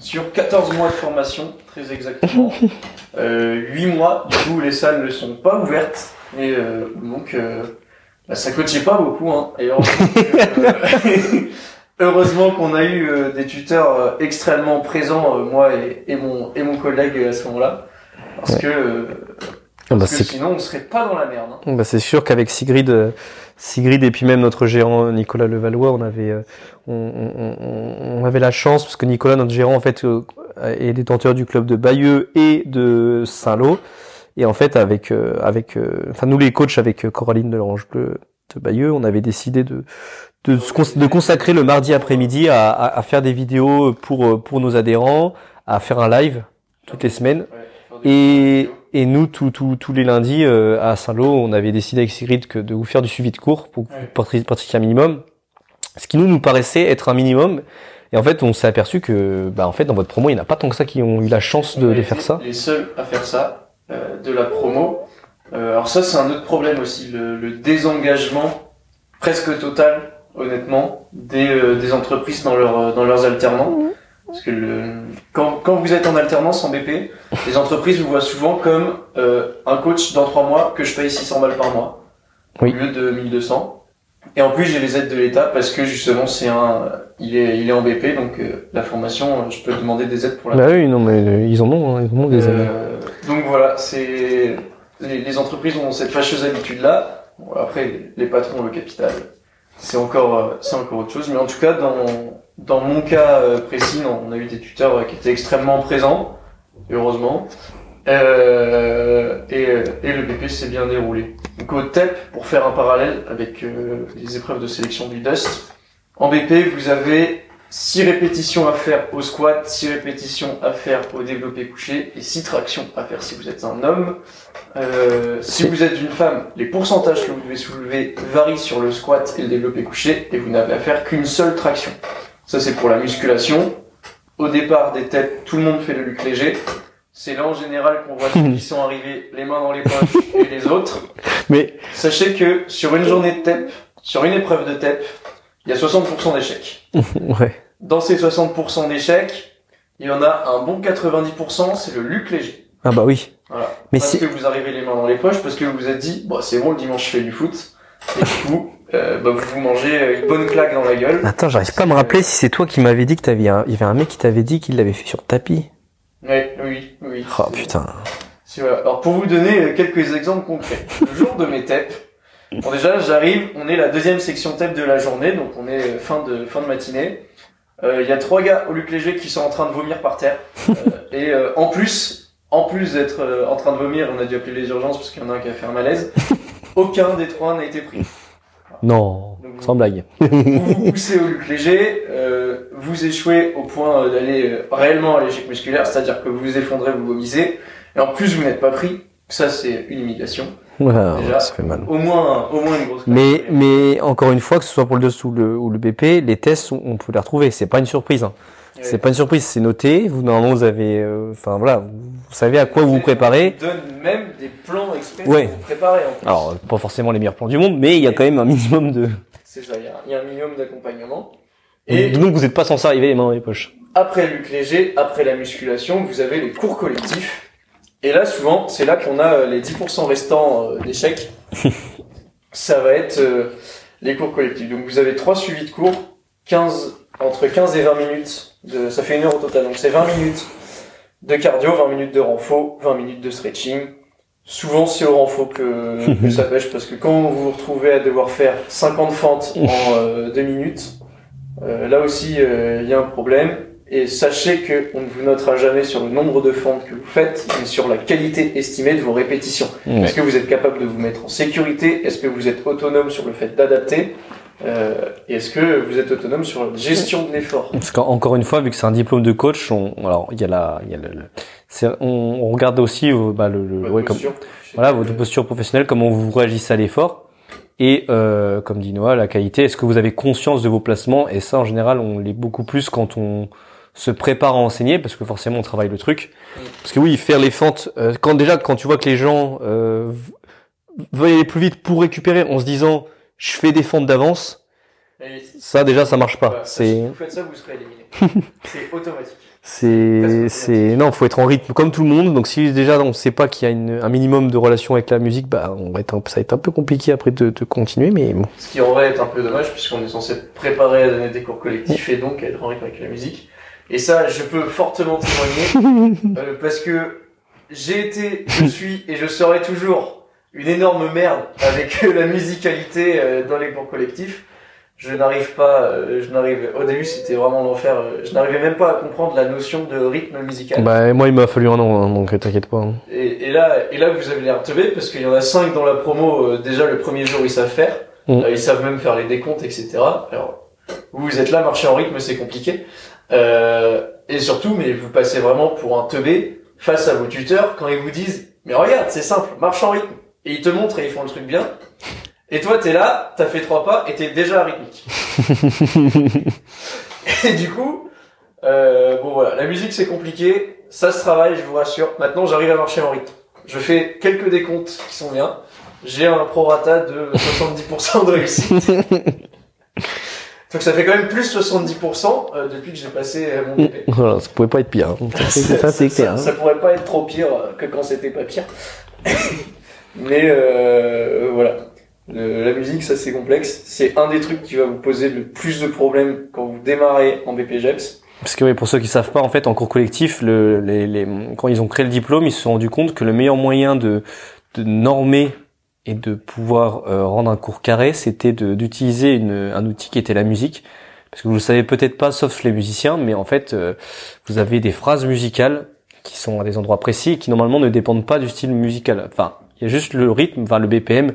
Sur 14 mois de formation, très exactement. euh, 8 mois, du coup, les salles ne sont pas ouvertes. Et euh, donc, euh, bah, ça coachait pas beaucoup. Hein. Et heureusement qu'on a eu euh, des tuteurs extrêmement présents, moi et, et, mon, et mon collègue à ce moment-là. Parce ouais. que, parce bah, que sinon, on serait pas dans la merde. Hein. Bah, c'est sûr qu'avec Sigrid... Sigrid et puis même notre gérant Nicolas Levallois, on avait on, on, on avait la chance parce que Nicolas notre gérant en fait est détenteur du club de Bayeux et de Saint-Lô et en fait avec avec enfin nous les coachs avec Coraline de l'Orange Bleu de Bayeux, on avait décidé de de, de consacrer le mardi après-midi à, à, à, faire des vidéos pour pour nos adhérents, à faire un live toutes les semaines et et nous, tous tout, tous les lundis euh, à Saint-Lô, on avait décidé avec Sigrid que de vous faire du suivi de cours pour ouais. pratiquer un minimum. Ce qui nous nous paraissait être un minimum. Et en fait, on s'est aperçu que, bah, en fait, dans votre promo, il n'y en a pas tant que ça qui ont eu la chance de, de faire ça. Les seuls à faire ça, euh, de la promo. Euh, alors ça, c'est un autre problème aussi, le, le désengagement presque total, honnêtement, des, euh, des entreprises dans, leur, dans leurs alternants. Mmh. Parce que le, quand, quand vous êtes en alternance en BP, les entreprises vous voient souvent comme euh, un coach dans trois mois que je paye 600 balles par mois oui. au lieu de 1200. Et en plus j'ai les aides de l'État parce que justement c'est un, il est, il est en BP donc euh, la formation, je peux demander des aides pour la. Bah oui non mais ils en ont, hein, ils en ont des aides. Euh, donc voilà, c'est les, les, entreprises ont cette fâcheuse habitude là. Bon, après les patrons le capital, c'est encore, c'est encore autre chose. Mais en tout cas dans dans mon cas précis, on a eu des tuteurs qui étaient extrêmement présents, heureusement. Euh, et, et, le BP s'est bien déroulé. Donc au TEP, pour faire un parallèle avec euh, les épreuves de sélection du Dust, en BP, vous avez 6 répétitions à faire au squat, 6 répétitions à faire au développé couché et 6 tractions à faire si vous êtes un homme. Euh, si vous êtes une femme, les pourcentages que vous devez soulever varient sur le squat et le développé couché et vous n'avez à faire qu'une seule traction. Ça, c'est pour la musculation. Au départ des têtes, tout le monde fait le luc léger. c'est là en général qu'on voit ceux qui sont arrivés les mains dans les poches et les autres. Mais Sachez que sur une journée de TEP, sur une épreuve de TEP, il y a 60% d'échecs. ouais. Dans ces 60% d'échecs, il y en a un bon 90%, c'est le Luc léger. Ah bah oui. Voilà. Mais parce que vous arrivez les mains dans les poches, parce que vous vous êtes dit, bon, c'est bon, le dimanche, je fais du foot. Et du coup, euh, bah, vous vous mangez une bonne claque dans la gueule. Attends, j'arrive pas à me rappeler si c'est toi qui m'avais dit que t'avais un... il y avait un mec qui t'avait dit qu'il l'avait fait sur tapis. Ouais, oui, oui. Oh putain. voilà. Alors, pour vous donner euh, quelques exemples concrets. Le jour de mes TEP, bon, déjà, j'arrive, on est la deuxième section TEP de la journée, donc on est euh, fin de, fin de matinée. Euh, Il y a trois gars au Luc Léger qui sont en train de vomir par terre. Euh, et euh, en plus, en plus d'être euh, en train de vomir, on a dû appeler les urgences parce qu'il y en a un qui a fait un malaise. Aucun des trois n'a été pris. Non, Donc, sans blague. Vous vous poussez au Luc Léger, euh, vous échouez au point euh, d'aller euh, réellement à l'échec musculaire, c'est-à-dire que vous vous effondrez, vous vomissez, et en plus vous n'êtes pas pris. Ça c'est une humiliation. Ouais, Déjà, ça fait mal. Au moins, au moins une grosse. Mais, mais encore une fois, que ce soit pour le DOS ou le, ou le BP, les tests, on, on peut les retrouver. C'est pas une surprise. hein. Ouais. C'est pas une surprise, c'est noté. Vous normalement, vous avez, euh, enfin voilà, vous, savez à quoi vous vous préparez. On donne même des plans exprès Ouais. pour vous préparer. En plus. Alors, pas forcément les meilleurs plans du monde, mais il y a quand même un minimum de. C'est ça, il y a- il y, a un minimum d'accompagnement. Et Donc vous n'êtes pas censé arriver les mains dans les poches. après le Luc Léger, après la musculation, vous avez les cours collectifs. Et là, souvent, c'est là qu'on a euh, les 10% restants euh, d'échecs. Ça va être euh, les cours collectifs. Donc vous avez trois suivis de cours, 15, entre 15 et 20 minutes. De, ça fait une heure au total. Donc c'est 20 minutes de cardio, 20 minutes de renfo, 20 minutes de stretching. Souvent, c'est au renfo que, que ça pêche parce que quand vous vous retrouvez à devoir faire 50 fentes en euh, 2 minutes, euh, là aussi, euh, il y a un problème. Et sachez que on ne vous notera jamais sur le nombre de fentes que vous faites, mais sur la qualité estimée de vos répétitions. Est-ce que vous êtes capable de vous mettre en sécurité? Est-ce que vous êtes autonome sur le fait d'adapter? Euh, Et est-ce que vous êtes autonome sur la gestion de l'effort? Parce qu'encore une fois, vu que c'est un diplôme de coach, on, alors il y a la, il y a le, le- c'est- on, on regarde aussi euh, bah, le, le- Votre ouais, comme, posture voilà votre posture professionnelle, comment vous réagissez à l'effort, et euh, comme dit Noah, la qualité. Est-ce que vous avez conscience de vos placements? Et ça, en général, on l'est beaucoup plus quand on se prépare à enseigner, parce que forcément, on travaille le truc. Parce que oui, faire les fentes, euh, quand déjà quand tu vois que les gens euh, veulent aller plus vite pour récupérer, en se disant, je fais des fentes d'avance. Ça déjà, ça marche pas. voilà, ça, si c'est vous faites ça, vous serez éliminé. c'est automatique. C'est, c'est, non, faut être en rythme comme tout le monde. Donc si déjà on sait pas qu'il y a une, un minimum de relation avec la musique, bah on va être, un- ça va être un peu compliqué après de, de continuer. Mais bon. Ce qui en vrai est un peu dommage puisqu'on est censé préparé à donner des cours collectifs et donc à être en rythme avec la musique. Et ça, je peux fortement témoigner euh, parce que j'ai été, je suis et je serai toujours une énorme merde avec la musicalité euh, dans les cours collectifs. Je n'arrive pas, euh, je n'arrive. Au début, c'était vraiment l'enfer. euh, Je n'arrivais même pas à comprendre la notion de rythme musical. Bah moi il m'a fallu un an, hein, donc t'inquiète pas. hein. Et, et là, et là, vous avez l'air teubé parce qu'il y en a cinq dans la promo. déjà, le premier jour, ils savent faire. Mm. Ils savent même faire les décomptes, etc. Alors, vous, vous êtes là, marcher en rythme, c'est compliqué. Euh, et surtout, mais vous passez vraiment pour un teubé face à vos tuteurs quand ils vous disent, mais regarde, c'est simple, marche en rythme. Et ils te montrent et ils font le truc bien. Et toi, t'es là, t'as fait trois pas et t'es déjà rythmique. Et du coup, euh, bon voilà, la musique c'est compliqué, ça se travaille, je vous rassure. Maintenant, j'arrive à marcher en rythme. Je fais quelques décomptes qui sont bien. J'ai un prorata de 70% de réussite. Donc ça fait quand même plus 70% euh, depuis que j'ai passé euh, mon BP. Voilà, ça pouvait pas être pire. hein. Ça, ça c'est clair. hein. Ça, pourrait pas être trop pire euh, que quand c'était pas pire. Mais euh, voilà. Le- la musique, ça c'est complexe. C'est un des trucs qui va vous poser le plus de problèmes quand vous démarrez en BPGEPS. Parce que oui, pour ceux qui savent pas, en fait, en cours collectif, le, les, les, quand ils ont créé le diplôme, ils se sont rendus compte que le meilleur moyen de, de normer et de pouvoir euh, rendre un cours carré, c'était d'utiliser un outil qui était la musique. Parce que vous le savez peut-être pas, sauf les musiciens, mais en fait, euh, vous avez des phrases musicales qui sont à des endroits précis et qui normalement ne dépendent pas du style musical. Enfin, il y a juste le rythme, enfin le BPM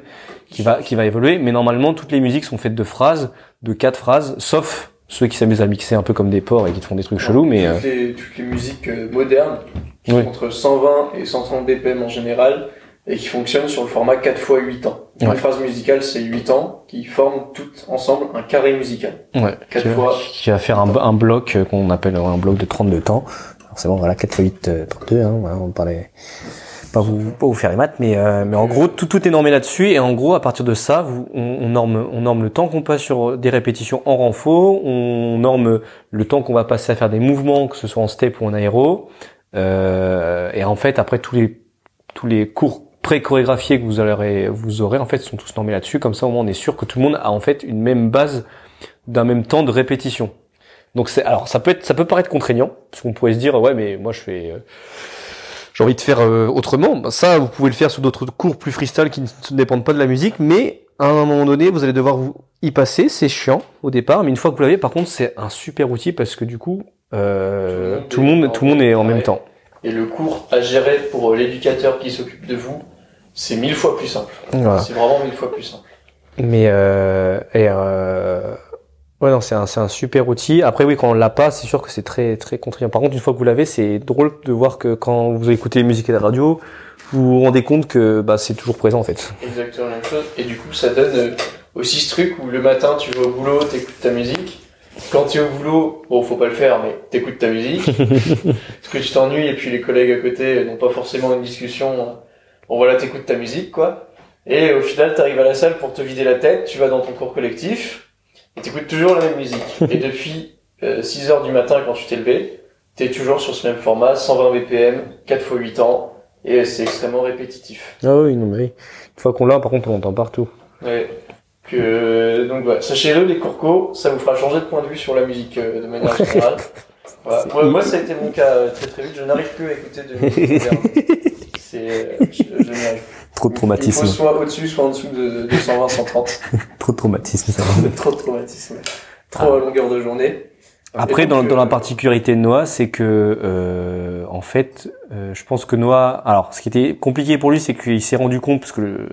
qui va qui va évoluer, mais normalement toutes les musiques sont faites de phrases, de quatre phrases, sauf ceux qui s'amusent à mixer un peu comme des porcs et qui te font des trucs chelous, mais euh, toutes, les, toutes les musiques euh, modernes qui Oui. sont entre 120 et 130 BPM en général et qui fonctionnent sur le format 4 x 8 ans. Une phrase musicale, c'est 8 ans qui forment toutes ensemble un carré musical. ouais, Quatre qui, va- fois. qui va faire un, un bloc euh, qu'on appelle un bloc de 32 temps. Forcément, voilà, 4 x 8, 32, hein, voilà, on parlait, pas vous, pas vous faire les maths, mais, euh, mais en gros, tout, tout est normé là-dessus, et en gros, à partir de ça, vous, on, on norme, on norme le temps qu'on passe sur des répétitions en renfort, on norme le temps qu'on va passer à faire des mouvements, que ce soit en step ou en aéro, euh, et en fait, après, tous les, tous les cours pré-chorégraphiés que vous aurez, vous aurez, en fait, sont tous normés là-dessus, comme ça, au moins, on est sûr que tout le monde a, en fait, une même base d'un même temps de répétition. Donc c'est alors ça peut être ça peut paraître contraignant parce qu'on pourrait se dire ouais mais moi je fais euh, j'ai envie de faire euh, autrement. Ben, ça vous pouvez le faire sur d'autres cours plus freestyle qui ne dépendent pas de la musique mais à un moment donné vous allez devoir vous y passer, c'est chiant au départ mais une fois que vous l'avez par contre c'est un super outil parce que du coup euh, tout le monde tout le monde est en même temps. Et le cours à gérer pour l'éducateur qui s'occupe de vous, c'est mille fois plus simple. Voilà. C'est vraiment mille fois plus simple. Mais euh, et euh, ouais non c'est un c'est un super outil. Après oui quand on l'a pas c'est sûr que c'est très très contraignant. Par contre une fois que vous l'avez c'est drôle de voir que quand vous écoutez la musique à la radio vous vous rendez compte que bah c'est toujours présent en fait. Exactement la même chose. Et du coup, ça donne euh, aussi ce truc où le matin, tu vas au boulot, t'écoutes ta musique. Quand tu es au boulot, bon, faut pas le faire, mais t'écoutes ta musique. Parce que tu t'ennuies et puis les collègues à côté n'ont pas forcément une discussion. Bon, voilà, t'écoutes ta musique, quoi. Et au final, t'arrives à la salle pour te vider la tête, tu vas dans ton cours collectif, et t'écoutes toujours la même musique. Et depuis euh, 6 heures du matin, quand tu t'es levé, t'es toujours sur ce même format, 120 BPM, 4 x 8 ans, et c'est extrêmement répétitif. Ah oui non mais oui. Une fois qu'on l'a par contre on l'entend partout. Ouais. Que, donc voilà, sachez-le, les courcos, ça vous fera changer de point de vue sur la musique euh, de manière générale. Voilà. Moi, moi, ça a été mon cas euh, très très vite. Je n'arrive plus à écouter de musique moderne. C'est, euh, je. Trop de Il traumatisme. faut soit au-dessus, soit en dessous de, de 120, 130. Trop de traumatisme ça. Trop de traumatisme. Trop à longueur de journée. Après, dans, dans la euh, particularité de Noah, c'est que, euh, en fait, euh, je pense que Noah, alors, ce qui était compliqué pour lui, c'est qu'il s'est rendu compte parce que le,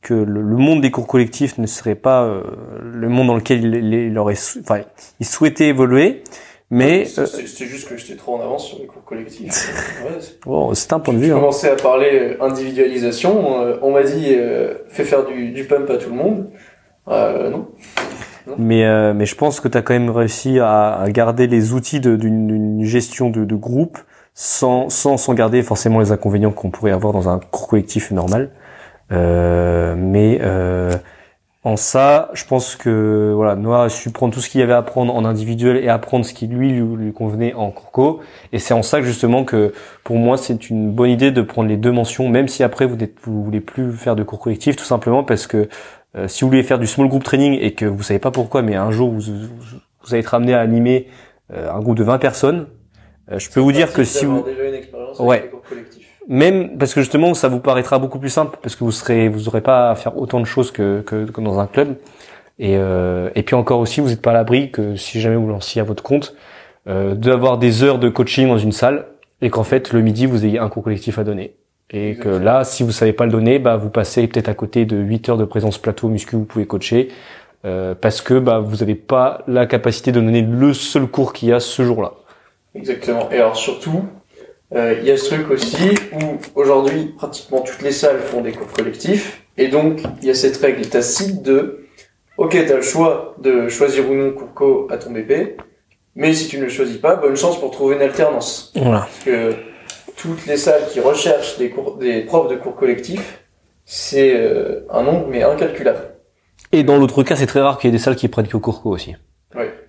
que le, le monde des cours collectifs ne serait pas euh, le monde dans lequel il, il, il aurait, enfin, il souhaitait évoluer, mais C'est euh, c'est- juste que j'étais trop en avance sur les cours collectifs. Ouais, bon, c'est un point de vue. Hein. commençais à parler euh, individualisation. euh, on m'a dit, euh, fais faire du, du pump à tout le monde. Euh, non. Mais, euh, mais je pense que tu as quand même réussi à, à garder les outils d'une d'une gestion de, de groupe sans, sans, sans garder forcément les inconvénients qu'on pourrait avoir dans un cours collectif normal. Euh, mais euh, en ça, je pense que voilà, Noah a su prendre tout ce qu'il y avait à apprendre en individuel et apprendre ce qui lui lui, lui convenait en courco. Et c'est en ça que justement que pour moi c'est une bonne idée de prendre les deux mentions, même si après vous vous voulez plus faire de cours collectif, tout simplement parce que euh, si vous voulez faire du small group training et que vous savez pas pourquoi, mais un jour vous, vous, vous allez être amené à animer euh, un groupe de 20 personnes, euh, je peux vous dire que si vous, déjà une expérience Ouais. Même parce que justement ça vous paraîtra beaucoup plus simple parce que vous serez, vous aurez pas à faire autant de choses que, que, que dans un club. Et, euh, et puis encore aussi, vous n'êtes pas à l'abri que si jamais vous lanciez à votre compte, euh, d'avoir des heures de coaching dans une salle et qu'en fait le midi vous ayez un cours collectif à donner. Et que là, si vous savez pas le donner, bah vous passez peut-être à côté de 8 heures de présence plateau muscu vous pouvez coacher euh, parce que bah vous avez pas la capacité de donner le seul cours qu'il y a ce jour-là. Exactement. Et alors surtout, il y a ce truc aussi où aujourd'hui pratiquement toutes les salles font des cours collectifs et donc il y a cette règle tacite de ok t'as le choix de choisir ou non cours co à ton BP, mais si tu ne le choisis pas, bonne chance pour trouver une alternance. Voilà. Parce que toutes les salles qui recherchent des cours, des profs de cours collectifs, c'est euh, un nombre mais incalculable. Et dans l'autre cas, c'est très rare qu'il y ait des salles qui prennent que cours co aussi.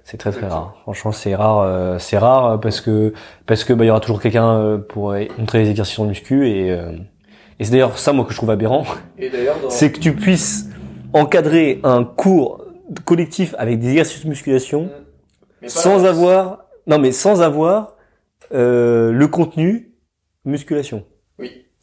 C'est très très rare. Franchement, c'est rare. euh, c'est rare parce que parce que bah il y aura toujours quelqu'un euh, pour euh, montrer les exercices en muscu et euh, et c'est d'ailleurs ça moi que je trouve aberrant, Et d'ailleurs dans c'est que tu puisses encadrer un cours collectif avec des exercices de musculation pas sans avoir non mais sans avoir euh, le contenu musculation.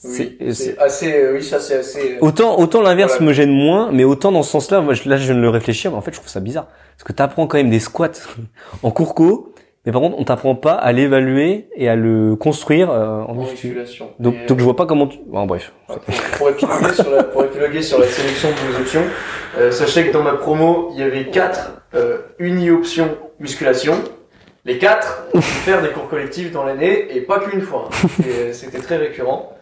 Oui. C'est- c'est assez. euh, oui, ça c'est assez. euh, Autant, autant l'inverse Voilà. me gêne moins, mais autant dans ce sens-là, moi, je- là, je viens de le réfléchir, mais en fait, je trouve ça bizarre. Parce que t'apprends quand même des squats en cours co, mais par contre, on t'apprend pas à l'évaluer et à le construire euh, en en muscu. musculation. Donc, donc je vois pas comment tu... Bon, bref. euh, pour, épiloguer sur la, pour épiloguer sur la sélection de vos options, euh, sachez que dans ma promo, il y avait quatre euh, uni-options musculation. Les quatre ont pu faire des cours collectifs dans l'année et pas qu'une fois. hein. Euh, C'était très récurrent.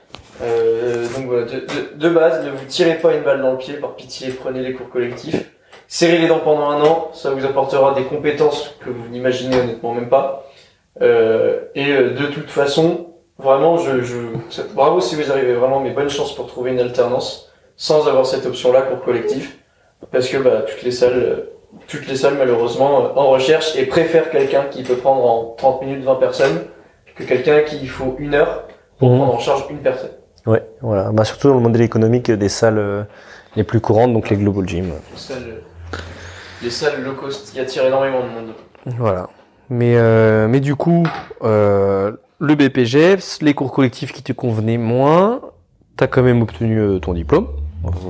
Euh, donc voilà, de, de, de base, ne vous tirez pas une balle dans le pied, par pitié, prenez les cours collectifs. Serrez les dents pendant un an, ça vous apportera des compétences que vous n'imaginez honnêtement même pas. Euh, et euh, de toute façon, vraiment, je, je, bravo si vous arrivez vraiment, mais bonne chance pour trouver une alternance sans avoir cette option-là pour collectif, parce que bah, toutes les salles, toutes les salles malheureusement en recherche et préfèrent quelqu'un qui peut prendre en 30 minutes 20 personnes que quelqu'un qui il faut une heure pour Mhm. prendre en charge une personne. Ouais, voilà. Bah, surtout dans le modèle économique des salles euh, les plus courantes, donc les global gym. Les salles, les salles low cost qui attirent énormément de monde. Voilà. Mais euh, mais du coup, euh, le BPGEPS, les cours collectifs qui te convenaient moins, t'as quand même obtenu ton diplôme.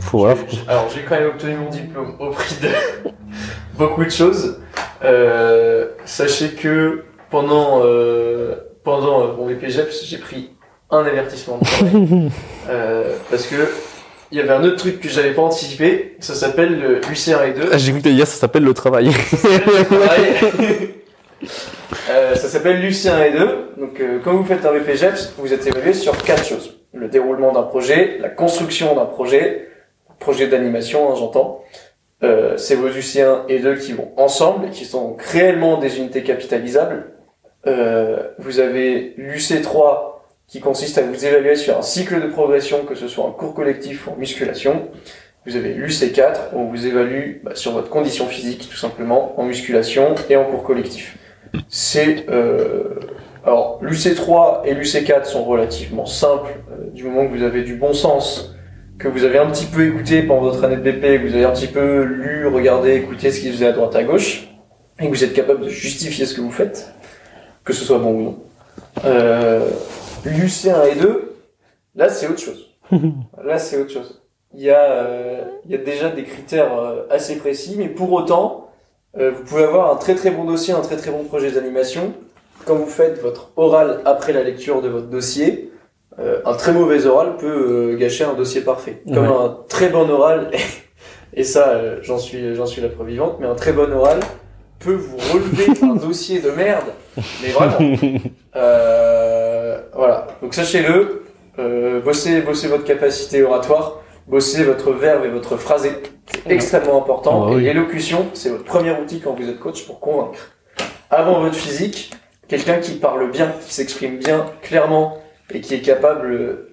Faut, voilà, faut- J'ai- Alors j'ai quand même obtenu mon diplôme au prix de beaucoup de choses. Euh, sachez que pendant euh, pendant mon BPGEPS, j'ai pris un avertissement. Euh, parce que il y avait un autre truc que j'avais pas anticipé, ça s'appelle le UCR2. Ah, J'ai t'allais dire ça s'appelle le travail. Euh, ça s'appelle Lucien et 2. Donc, euh, quand vous faites un BPGEPS, vous êtes évalué sur quatre choses. Le déroulement d'un projet, la construction d'un projet, projet d'animation, hein, j'entends. Euh, c'est vos UC1 et 2 qui vont ensemble et qui sont donc réellement des unités capitalisables. Euh, vous avez l'UC3 qui consiste à vous évaluer sur un cycle de progression, que ce soit en cours collectif ou en musculation. Vous avez l'UC4, où on vous évalue bah, sur votre condition physique, tout simplement, en musculation et en cours collectif. C'est euh, alors l'UC3 et l'UC4 sont relativement simples euh, du moment que vous avez du bon sens, que vous avez un petit peu écouté pendant votre année de BP, que vous avez un petit peu lu, regardé, écouté ce qui faisait à droite à gauche, et que vous êtes capable de justifier ce que vous faites, que ce soit bon ou non. Euh, L'UC1 et 2, là c'est autre chose. Là c'est autre chose. Il y a, euh, il y a déjà des critères euh, assez précis, mais pour autant, euh, vous pouvez avoir un très très bon dossier, un très très bon projet d'animation. Quand vous faites votre oral après la lecture de votre dossier, euh, un très mauvais oral peut gâcher un dossier parfait. Comme Ouais. un très bon oral, et ça j'en suis j'en suis la preuve vivante, mais un très bon oral peut vous relever un dossier de merde, mais vraiment. Euh, voilà. Donc sachez-le, euh, bossez, bossez votre capacité oratoire, bossez votre verbe et votre phrasé. C'est extrêmement important. Ah bah oui. Et l'élocution, c'est votre premier outil quand vous êtes coach pour convaincre. Avant votre physique, quelqu'un qui parle bien, qui s'exprime bien, clairement, et qui est capable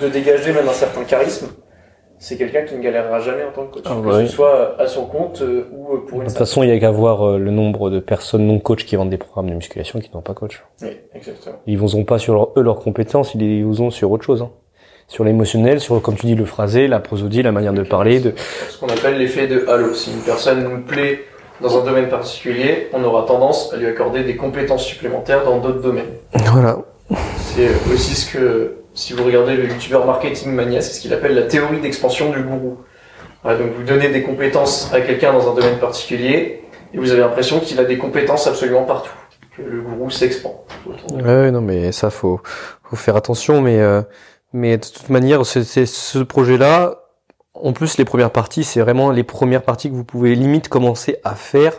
de dégager même un certain charisme, c'est quelqu'un qui ne galérera jamais en tant que coach. Ah que bah oui. ce soit à son compte euh, ou euh, pour De une toute façon, il y a qu'à voir euh, le nombre de personnes non coach qui vendent des programmes de musculation qui n'ont pas coach. Oui, exactement. Ils vous ont pas sur leur, eux leurs compétences, ils vous ont sur autre chose. Hein. Sur l'émotionnel, sur comme tu dis le phrasé, la prosodie, la manière de parler. De... ce qu'on appelle l'effet de halo. Si une personne nous plaît dans un domaine particulier, on aura tendance à lui accorder des compétences supplémentaires dans d'autres domaines. Voilà. C'est aussi ce que, si vous regardez le youtubeur Marketing Mania, c'est ce qu'il appelle la théorie d'expansion du gourou. Donc vous donnez des compétences à quelqu'un dans un domaine particulier, et vous avez l'impression qu'il a des compétences absolument partout. Que le gourou s'expand. Ouais, non, mais ça faut faut faire attention, mais euh, mais de toute manière, c'est ce projet-là. En plus, les premières parties, c'est vraiment les premières parties que vous pouvez limite commencer à faire,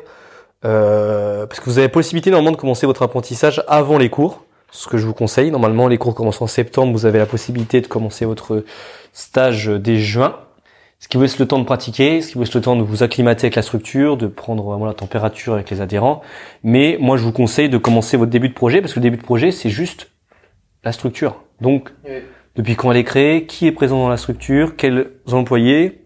euh, parce que vous avez possibilité normalement de commencer votre apprentissage avant les cours. Ce que je vous conseille. Normalement, les cours commencent en septembre. Vous avez la possibilité de commencer votre stage dès juin. Ce qui vous laisse le temps de pratiquer, ce qui vous laisse le temps de vous acclimater avec la structure, de prendre vraiment la température avec les adhérents. Mais moi, je vous conseille de commencer votre début de projet parce que le début de projet, c'est juste la structure. Donc, depuis quand elle est créée, qui est présent dans la structure, quels employés,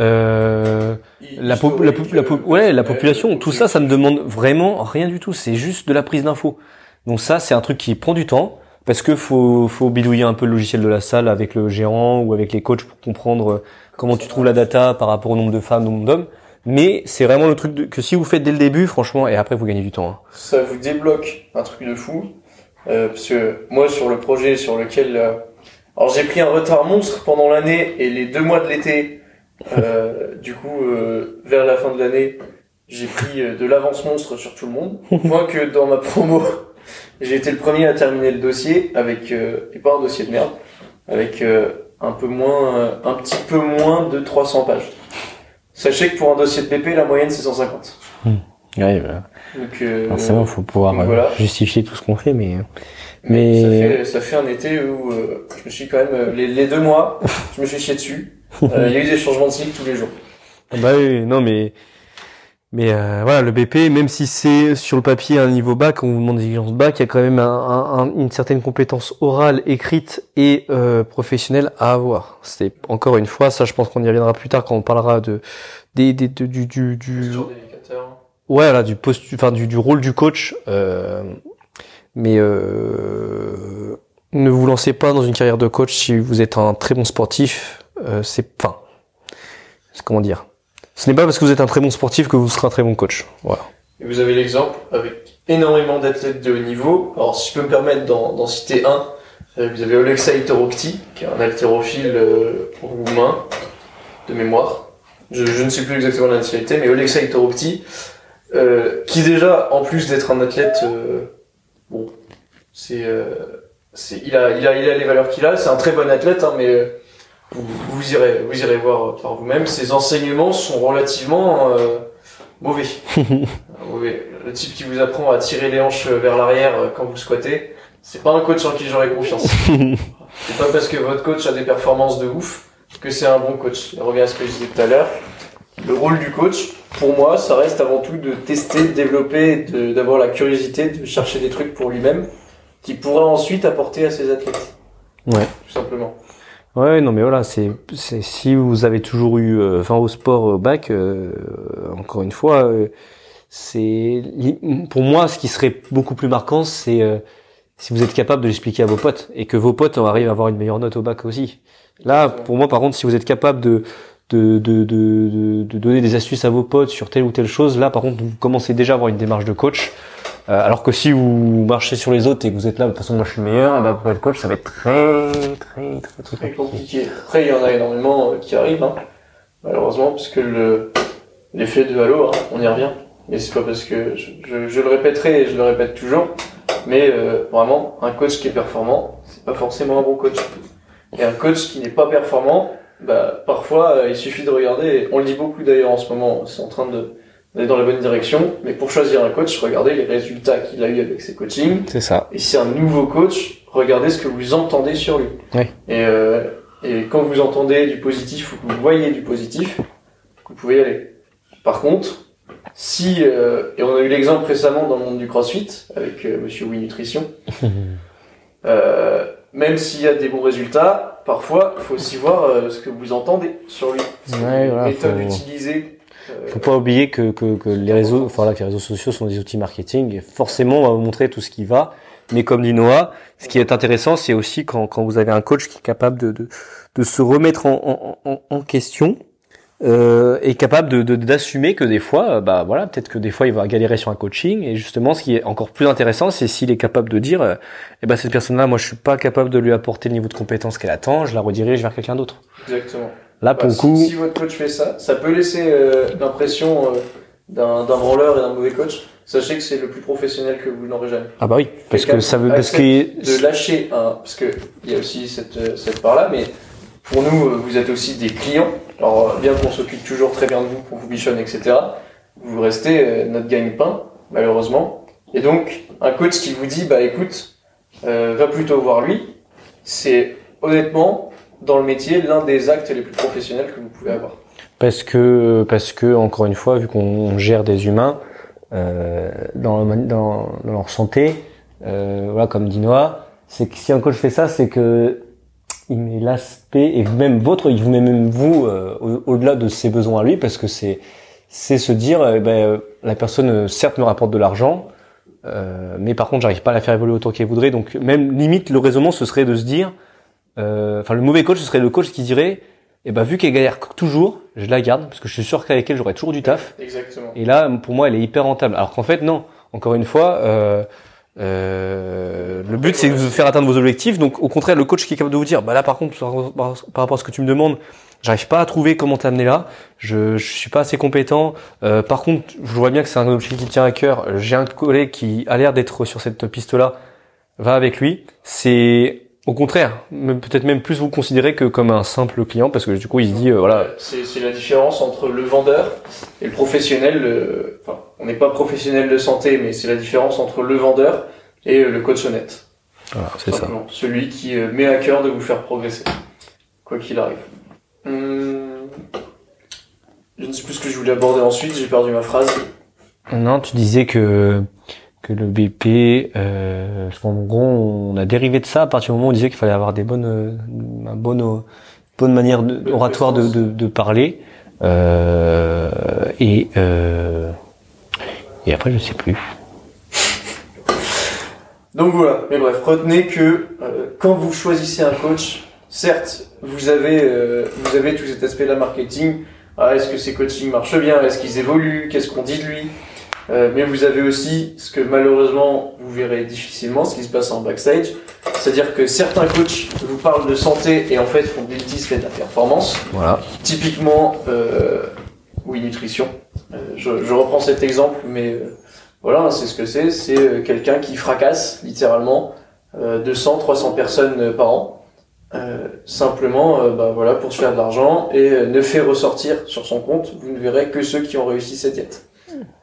euh, la, po- la, po- la po- ouais, la population, tout ça, ça ne demande vraiment rien du tout. C'est juste de la prise d'infos. Donc ça, c'est un truc qui prend du temps parce que faut, faut bidouiller un peu le logiciel de la salle avec le gérant ou avec les coachs pour comprendre euh, comment tu trouves la data par rapport au nombre de femmes, au nombre d'hommes. Mais c'est vraiment le truc que si vous faites dès le début, franchement, et après vous gagnez du temps. hein. ça vous débloque un truc de fou. Euh, parce que moi, sur le projet sur lequel... euh, alors j'ai pris un retard monstre pendant l'année et les deux mois de l'été. Euh, du coup, vers la fin de l'année, j'ai pris de l'avance monstre sur tout le monde. Point que dans ma promo, j'ai été le premier à terminer le dossier avec... Euh, et pas un dossier de merde. Avec euh, un peu moins... euh, un petit peu moins de 300 pages. Sachez que pour un dossier de PP, la moyenne c'est 150. Ouais, bah, Donc, euh, forcément, faut pouvoir donc euh, voilà. justifier tout ce qu'on fait, mais Mais ça Mais- fait, ça fait un été où euh, je me suis quand même euh, les, les deux mois, je me suis chié dessus. Euh, Il y a eu des changements de cycle tous les jours. Ah Bah oui, non mais Mais euh, voilà, le BP, même si c'est sur le papier un niveau bac, on vous demande des exigences bac, il y a quand même un, une certaine compétence orale, écrite et euh, professionnelle à avoir. C'est encore une fois, ça je pense qu'on y reviendra plus tard quand on parlera de, des, des du du du ouais là du post, enfin du, du rôle du coach. Euh, mais euh, ne vous lancez pas dans une carrière de coach si vous êtes un très bon sportif. Euh, c'est, enfin, comment dire ce n'est pas parce que vous êtes un très bon sportif que vous serez un très bon coach. Voilà. Et vous avez l'exemple avec énormément d'athlètes de haut niveau. Alors si je peux me permettre d'en citer un, euh, vous avez Olexa Itorokti, qui est un haltérophile euh, roumain de mémoire. Je, je, ne sais plus exactement la nationalité, mais Olexa Itorokti, euh, qui déjà, en plus d'être un athlète, euh, bon, c'est, euh, c'est, il a, il a, il a les valeurs qu'il a. C'est un très bon athlète, hein, mais vous, irez, vous irez voir par vous-même. Ces enseignements sont relativement euh, mauvais. mauvais. Le type qui vous apprend à tirer les hanches vers l'arrière euh, quand vous squattez, c'est pas un coach en qui j'aurais confiance. c'est pas parce que votre coach a des performances de ouf que c'est un bon coach. Je reviens à ce que je disais tout à l'heure. Le rôle du coach, pour moi, ça reste avant tout de tester, de développer, d'avoir la curiosité, de chercher des trucs pour lui-même, qui pourra ensuite apporter à ses athlètes. Ouais. Tout simplement. Ouais, non, mais voilà, c'est, c'est si vous avez toujours eu, euh, enfin, au sport au bac, euh, encore une fois, euh, c'est, pour moi, ce qui serait beaucoup plus marquant, c'est si vous êtes capable de l'expliquer à vos potes et que vos potes arrivent à avoir une meilleure note au bac aussi. Là, pour moi, par contre, si vous êtes capable de de, de, de, de donner des astuces à vos potes sur telle ou telle chose, là, par contre, vous commencez déjà à avoir une démarche de coach. Euh, alors que si vous marchez sur les autres et que vous êtes là de toute façon moi je suis le meilleur, bah, pour être coach ça va être très très très très, très compliqué. Après il y en a énormément euh, qui arrivent, hein, malheureusement, parce que le l'effet de halo, hein, on y revient. Mais c'est pas parce que je, je, je, le répéterai et je le répète toujours, mais euh, vraiment un coach qui est performant, c'est pas forcément un bon coach. Et un coach qui n'est pas performant, bah parfois il suffit de regarder. On le dit beaucoup d'ailleurs en ce moment, c'est en train de on est dans la bonne direction, mais pour choisir un coach, regardez les résultats qu'il a eu avec ses coachings. C'est ça. Et si c'est un nouveau coach, regardez ce que vous entendez sur lui. Oui. Et, euh, et quand vous entendez du positif ou que vous voyez du positif, vous pouvez y aller. Par contre, si euh, et on a eu l'exemple récemment dans le monde du CrossFit avec euh, Monsieur Oui Nutrition, euh, même s'il y a des bons résultats, parfois il faut aussi voir euh, ce que vous entendez sur lui, ouais, voilà, méthode utilisée faut pas oublier que, que, que les réseaux, enfin là, que les réseaux sociaux sont des outils marketing et forcément on va vous montrer tout ce qui va. Mais comme dit Noah, ce qui est intéressant, c'est aussi quand, quand vous avez un coach qui est capable de, de, de se remettre en, en, en question euh, et capable de d'assumer que des fois, bah voilà, peut-être que des fois il va galérer sur un coaching. Et justement, ce qui est encore plus intéressant, c'est s'il est capable de dire, euh, eh ben cette personne-là, moi je suis pas capable de lui apporter le niveau de compétence qu'elle attend, je la redirige vers quelqu'un d'autre. Exactement. Là, pour bah, le coup. Si, votre coach fait ça, ça peut laisser euh, l'impression euh, d'un branleur et d'un mauvais coach. Sachez que c'est le plus professionnel que vous n'aurez jamais. Ah bah oui, parce que ça veut, parce que de lâcher un, parce que il y a aussi cette euh, cette part là, mais pour nous, vous êtes aussi des clients. Alors bien qu'on s'occupe toujours très bien de vous pour vous bichonner, etc. Vous restez notre gagne-pain, malheureusement. Et donc un coach qui vous dit, bah écoute, va plutôt voir lui. C'est honnêtement dans le métier l'un des actes les plus professionnels que vous pouvez avoir Parce que, parce que encore une fois, vu qu'on gère des humains euh, dans, leur santé, euh, voilà, comme dit Noah, c'est que si un coach fait ça, c'est que il met l'aspect et même votre, il vous met même vous euh, au-delà de ses besoins à lui, parce que c'est c'est se dire, eh ben, la personne euh, certes me rapporte de l'argent, euh, mais par contre j'arrive pas à la faire évoluer autant qu'elle voudrait. Donc même limite le raisonnement ce serait de se dire, euh, enfin le mauvais coach ce serait le coach qui dirait eh ben vu qu'elle galère toujours, je la garde parce que je suis sûr qu'avec elle j'aurai toujours du taf. Exactement. Et là pour moi elle est hyper rentable. Alors qu'en fait non. Encore une fois, euh, euh, le but c'est de vous faire atteindre vos objectifs. Donc au contraire le coach qui est capable de vous dire bah là par contre par, rapport à ce que tu me demandes, j'arrive pas à trouver comment t'amener là. Je, je suis pas assez compétent. Euh, par contre je vois bien que c'est un objectif qui tient à cœur. J'ai un collègue qui a l'air d'être sur cette piste là. Va avec lui. C'est au contraire, peut-être même plus vous considérez que comme un simple client parce que du coup il se dit euh, voilà. C'est la différence entre le vendeur et le professionnel. Le... Enfin, on n'est pas professionnel de santé, mais c'est la différence entre le vendeur et le coach honnête. Voilà, c'est ça. Celui qui euh, met à cœur de vous faire progresser, quoi qu'il arrive. Hum... Je ne sais plus ce que je voulais aborder ensuite, j'ai perdu ma phrase. Non, tu disais que que le BP, euh, parce qu'en gros, on a dérivé de ça à partir du moment où on disait qu'il fallait avoir des bonnes, euh, un bonne, euh, bonne manière de, oratoire de, de, de parler. Euh, et euh, et après, je sais plus. Donc voilà, mais bref, retenez que quand vous choisissez un coach, certes, vous avez vous avez tout cet aspect-là marketing. Ah, est-ce que ces coachings marchent bien? Est-ce qu'ils évoluent? Qu'est-ce qu'on dit de lui? Euh, Mais vous avez aussi ce que malheureusement vous verrez difficilement, ce qui se passe en backstage. C'est-à-dire que certains coachs vous parlent de santé et en fait font des fait de la performance. Voilà. Typiquement, euh, oui, nutrition. Euh, je, je, reprends cet exemple, mais euh, voilà, c'est ce que c'est. C'est euh, quelqu'un qui fracasse littéralement 200, 300 personnes par an. Euh, simplement euh, bah, voilà pour se faire de l'argent et euh, ne fait ressortir sur son compte vous ne verrez que ceux qui ont réussi cette diète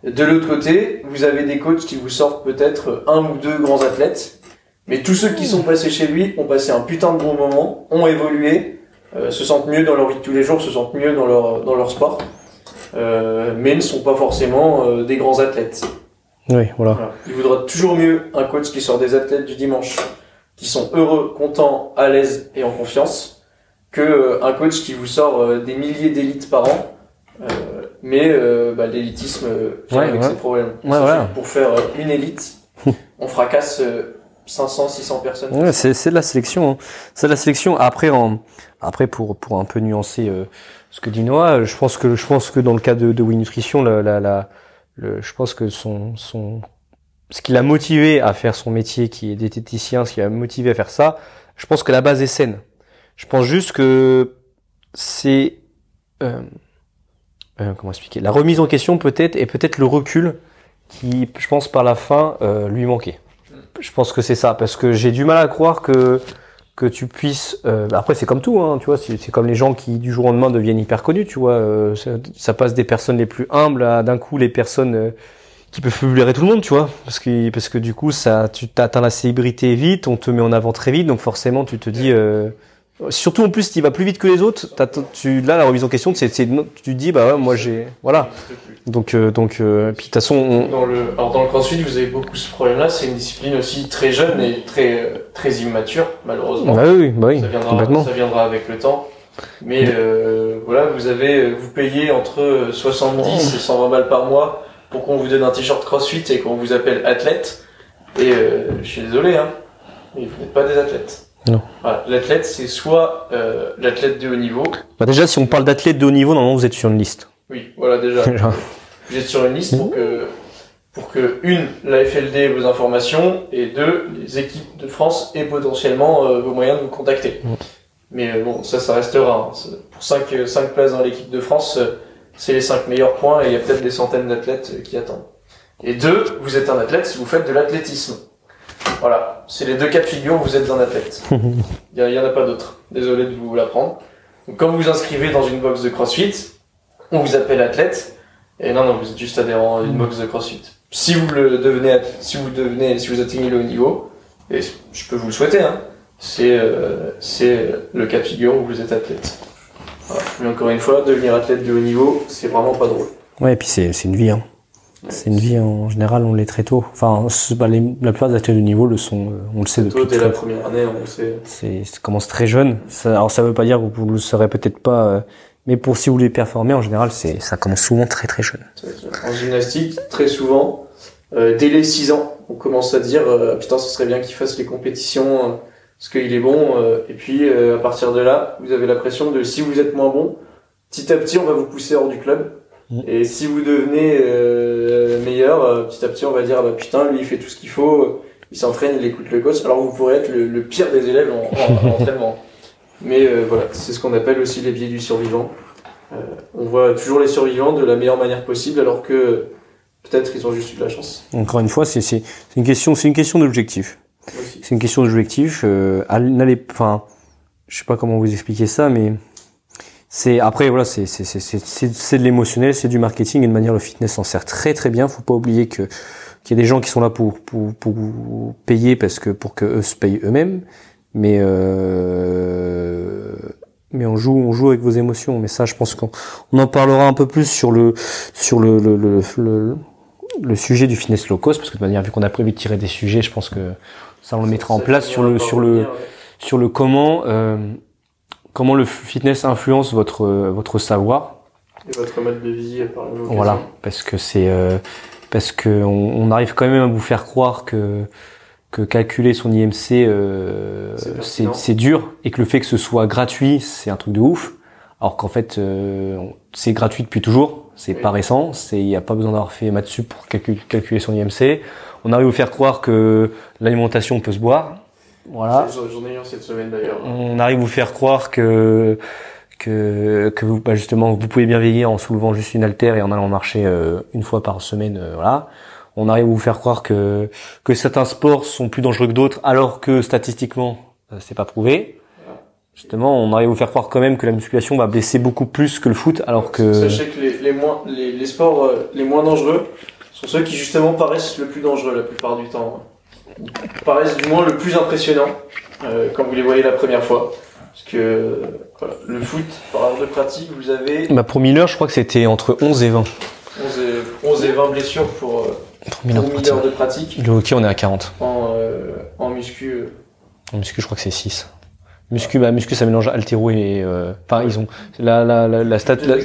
de l'autre côté vous avez des coachs qui vous sortent peut-être un ou deux grands athlètes. Mais tous ceux qui sont passés chez lui ont passé un putain de bon moment ont évolué se sentent mieux dans leur vie de tous les jours se sentent mieux dans leur dans leur sport mais ne sont pas forcément des grands athlètes. Oui voilà. voilà. Il vaudra toujours mieux un coach qui sort des athlètes du dimanche qui sont heureux, contents, à l'aise et en confiance, que euh, un coach qui vous sort euh, des milliers d'élites par an, euh, mais euh, bah, l'élitisme vient Ouais, avec ouais. ses problèmes. Ouais, voilà. Pour faire euh, une élite, on fracasse euh, 500, 600 personnes. Ouais, c'est c'est de la sélection. hein. C'est de la sélection. Après, en, après pour pour un peu nuancer euh, ce que dit Noah, je pense que je pense que dans le cas de, de Wii Nutrition, la, la, la- le, je pense que son son ce qui l'a motivé à faire son métier, qui est diététicien, ce qui l'a motivé à faire ça, je pense que la base est saine. Je pense juste que c'est euh, euh, comment expliquer? La remise en question peut-être et peut-être le recul qui, je pense, par la fin euh, lui manquait. Je pense que c'est ça, parce que j'ai du mal à croire que que tu puisses. euh, après, c'est comme tout, hein, tu vois. C'est comme les gens qui du jour au lendemain deviennent hyper connus, tu vois. ça, passe des personnes les plus humbles à d'un coup les personnes qui peuvent publier tout le monde, tu vois. Parce que parce que du coup, ça, tu t'atteins la célébrité vite, on te met en avant très vite, donc forcément, tu te dis. Surtout en plus, tu vas plus vite que les autres. Tu, là, la remise en question, c'est, tu te dis, bah ouais, moi j'ai, voilà. Donc, euh, donc, euh, puis de toute façon, on, Dans le, alors dans le crossfit, vous avez beaucoup ce problème-là. C'est une discipline aussi très jeune et très, euh, très immature, malheureusement. bah oui, bah oui, ça, viendra, complètement. ça viendra avec le temps. Mais euh, voilà, vous avez, vous payez entre 70 et 120 balles par mois pour qu'on vous donne un t-shirt CrossFit et qu'on vous appelle athlète. Et euh, je suis désolé, hein, mais vous n'êtes pas des athlètes. Non. Voilà, l'athlète, c'est soit euh, l'athlète de haut niveau. Bah déjà, si on parle d'athlète de haut niveau, normalement, vous êtes sur une liste. Oui, voilà déjà. Déjà. Vous êtes sur une liste pour que, pour que une, la FLD ait vos informations et deux, les équipes de France aient potentiellement euh, vos moyens de vous contacter. Mais euh, bon, ça, ça restera. hein. Pour 5, cinq places dans l'équipe de France, euh, c'est les 5 meilleurs points et il y a peut-être des centaines d'athlètes qui attendent. Et deux, vous êtes un athlète si vous faites de l'athlétisme. Voilà, c'est les deux cas de figure où vous êtes un athlète. Il n'y en a pas d'autre. Désolé de vous l'apprendre. Donc, quand vous vous inscrivez dans une box de CrossFit, on vous appelle athlète. Et non, non, vous êtes juste adhérent à une box de CrossFit. Si vous le devenez, si vous devenez, si vous atteignez le haut niveau, et je peux vous le souhaiter, hein, c'est euh, c'est le cas de figure où vous êtes athlète. Voilà. Mais encore une fois, devenir athlète de haut niveau, c'est vraiment pas drôle. Ouais, et puis c'est, c'est une vie, hein. C'est une vie, en général, on l'est très tôt. Enfin, les- la plupart des athlètes de niveau le sont, euh, on le sait depuis dès la première année, on sait. c'est, ça commence très jeune. Ça, alors ça veut pas dire que vous le saurez peut-être pas, euh, mais pour si vous voulez performer, en général, c'est, ça commence souvent très très jeune. En gymnastique, très souvent, euh, dès les 6 ans, on commence à dire euh, putain, ce serait bien qu'il fasse les compétitions parce qu'il est bon. et puis à partir de là, vous avez l'impression de si vous êtes moins bon, petit à petit, on va vous pousser hors du club. Et si vous devenez euh, meilleur, euh, petit à petit, on va dire ah bah putain, lui il fait tout ce qu'il faut, il s'entraîne, il écoute le coach. Alors vous pourrez être le, le pire des élèves en, en- en entraînement. Mais euh, voilà, c'est ce qu'on appelle aussi les biais du survivant. On voit toujours les survivants de la meilleure manière possible, alors que peut-être ils ont juste eu de la chance. Encore une fois, c'est, une question, c'est une question d'objectif. C'est une question d'objectif. Allez- n'allez- enfin, je sais pas comment vous expliquer ça, mais c'est après voilà, c'est c'est c'est c'est c'est- c'est de l'émotionnel, c'est du marketing et de manière le fitness s'en sert très très bien. Faut pas oublier que qu'il y a des gens qui sont là pour pour pour payer parce que pour que eux se payent eux-mêmes, mais euh, mais on joue, on joue avec vos émotions. Mais ça, je pense qu'on on en parlera un peu plus sur le sur le le, le, le, le sujet du fitness low cost, parce que de manière, vu qu'on a prévu de tirer des sujets, je pense que ça on le mettra en place sur le sur le sur le comment euh, comment le fitness influence votre votre savoir. Et votre mode de vie par. Voilà, parce que c'est euh, parce que on, on, arrive quand même à vous faire croire que que calculer son IMC euh, c'est dur et que le fait que ce soit gratuit c'est un truc de ouf. Alors qu'en fait euh, c'est gratuit depuis toujours c'est pas récent c'est il n'y a pas besoin d'avoir fait maths pour calculer, calculer son IMC on arrive à vous faire croire que l'alimentation peut se boire voilà. J'en ai eu cette semaine d'ailleurs. On arrive à vous faire croire que que, que vous bah justement vous pouvez bien veiller en soulevant juste une haltère et en allant marcher euh, une fois par semaine voilà. On arrive à vous faire croire que que certains sports sont plus dangereux que d'autres, alors que statistiquement euh, c'est pas prouvé. Justement, on arrive à vous faire croire quand même que la musculation va blesser beaucoup plus que le foot, alors que sachez que les, les moins les, les, sports euh, les moins dangereux sont ceux qui justement paraissent le plus dangereux la plupart du temps, paraissent du moins le plus impressionnant euh, quand vous les voyez la première fois. Parce que voilà, le foot, par ordre de pratique, vous avez. Bah pour Miller, je crois que c'était entre 11 et 20. 11 et, 11 et 20 blessures pour pour 1000 heures, de pratique. Le hockey, on est à 40. En, euh, en muscu. Euh. En muscu, je crois que c'est 6. Muscu, bah, muscu, ça mélange altéro et, euh, enfin, ils ont, la, la, la, la stat, la,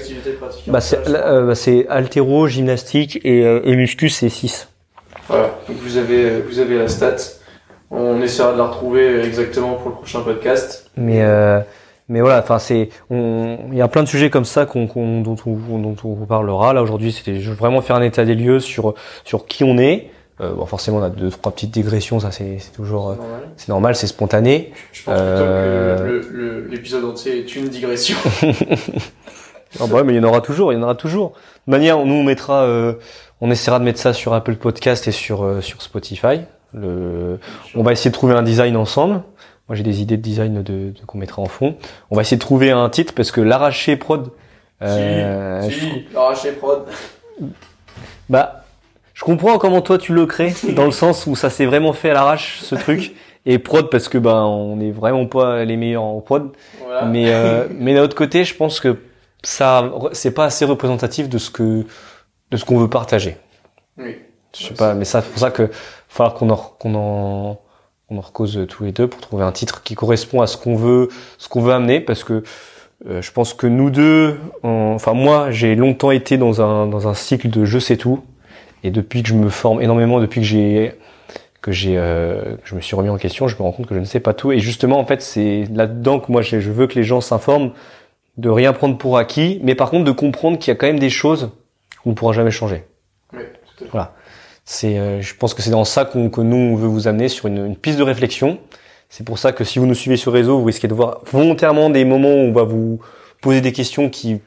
bah, c'est, euh, bah, altéro, gymnastique et, euh, et muscu, c'est 6. Voilà. Donc, vous avez, vous avez la stat. On essaiera de la retrouver exactement pour le prochain podcast. Mais, euh, mais voilà, enfin c'est, il y a plein de sujets comme ça qu'on, dont, on, dont on vous parlera. Là aujourd'hui, c'était vraiment faire un état des lieux sur sur qui on est. Euh, bon, forcément, on a deux trois petites digressions, ça c'est toujours, c'est normal, c'est spontané. Je pense euh... plutôt que l'épisode entier est une digression. ah bah mais il y en aura toujours, il y en aura toujours. De manière, nous on mettra, euh, on essaiera de mettre ça sur Apple Podcast et sur euh, sur Spotify. Le, on va essayer de trouver un design ensemble. Moi, j'ai des idées de design de, de qu'on mettra en fond. On va essayer de trouver un titre parce que l'arraché prod. Euh, si, l'arraché prod. Bah, je comprends comment toi tu le crées, dans le sens où ça s'est vraiment fait à l'arrache ce truc. Et prod parce que ben on est vraiment pas les meilleurs en prod. Voilà. Mais euh, mais d'un autre côté, je pense que ça c'est pas assez représentatif de ce que de ce qu'on veut partager. Oui. Je sais pas, mais ça c'est pour ça que falloir qu'on en qu'on en on en recose tous les deux pour trouver un titre qui correspond à ce qu'on veut, ce qu'on veut amener, parce que euh, je pense que nous deux, enfin moi, j'ai longtemps été dans un dans un cycle de je sais tout, et depuis que je me forme énormément, depuis que j'ai que j'ai euh, que je me suis remis en question, je me rends compte que je ne sais pas tout, et justement en fait c'est là-dedans que moi je veux que les gens s'informent, de rien prendre pour acquis, mais par contre de comprendre qu'il y a quand même des choses qu'on ne pourra jamais changer. Oui, tout à fait. Voilà c'est, euh, je pense que c'est dans ça qu'on, que nous on veut vous amener sur une, une piste de réflexion. C'est pour ça que si vous nous suivez sur réseau, vous risquez de voir volontairement des moments où on va vous poser des questions qui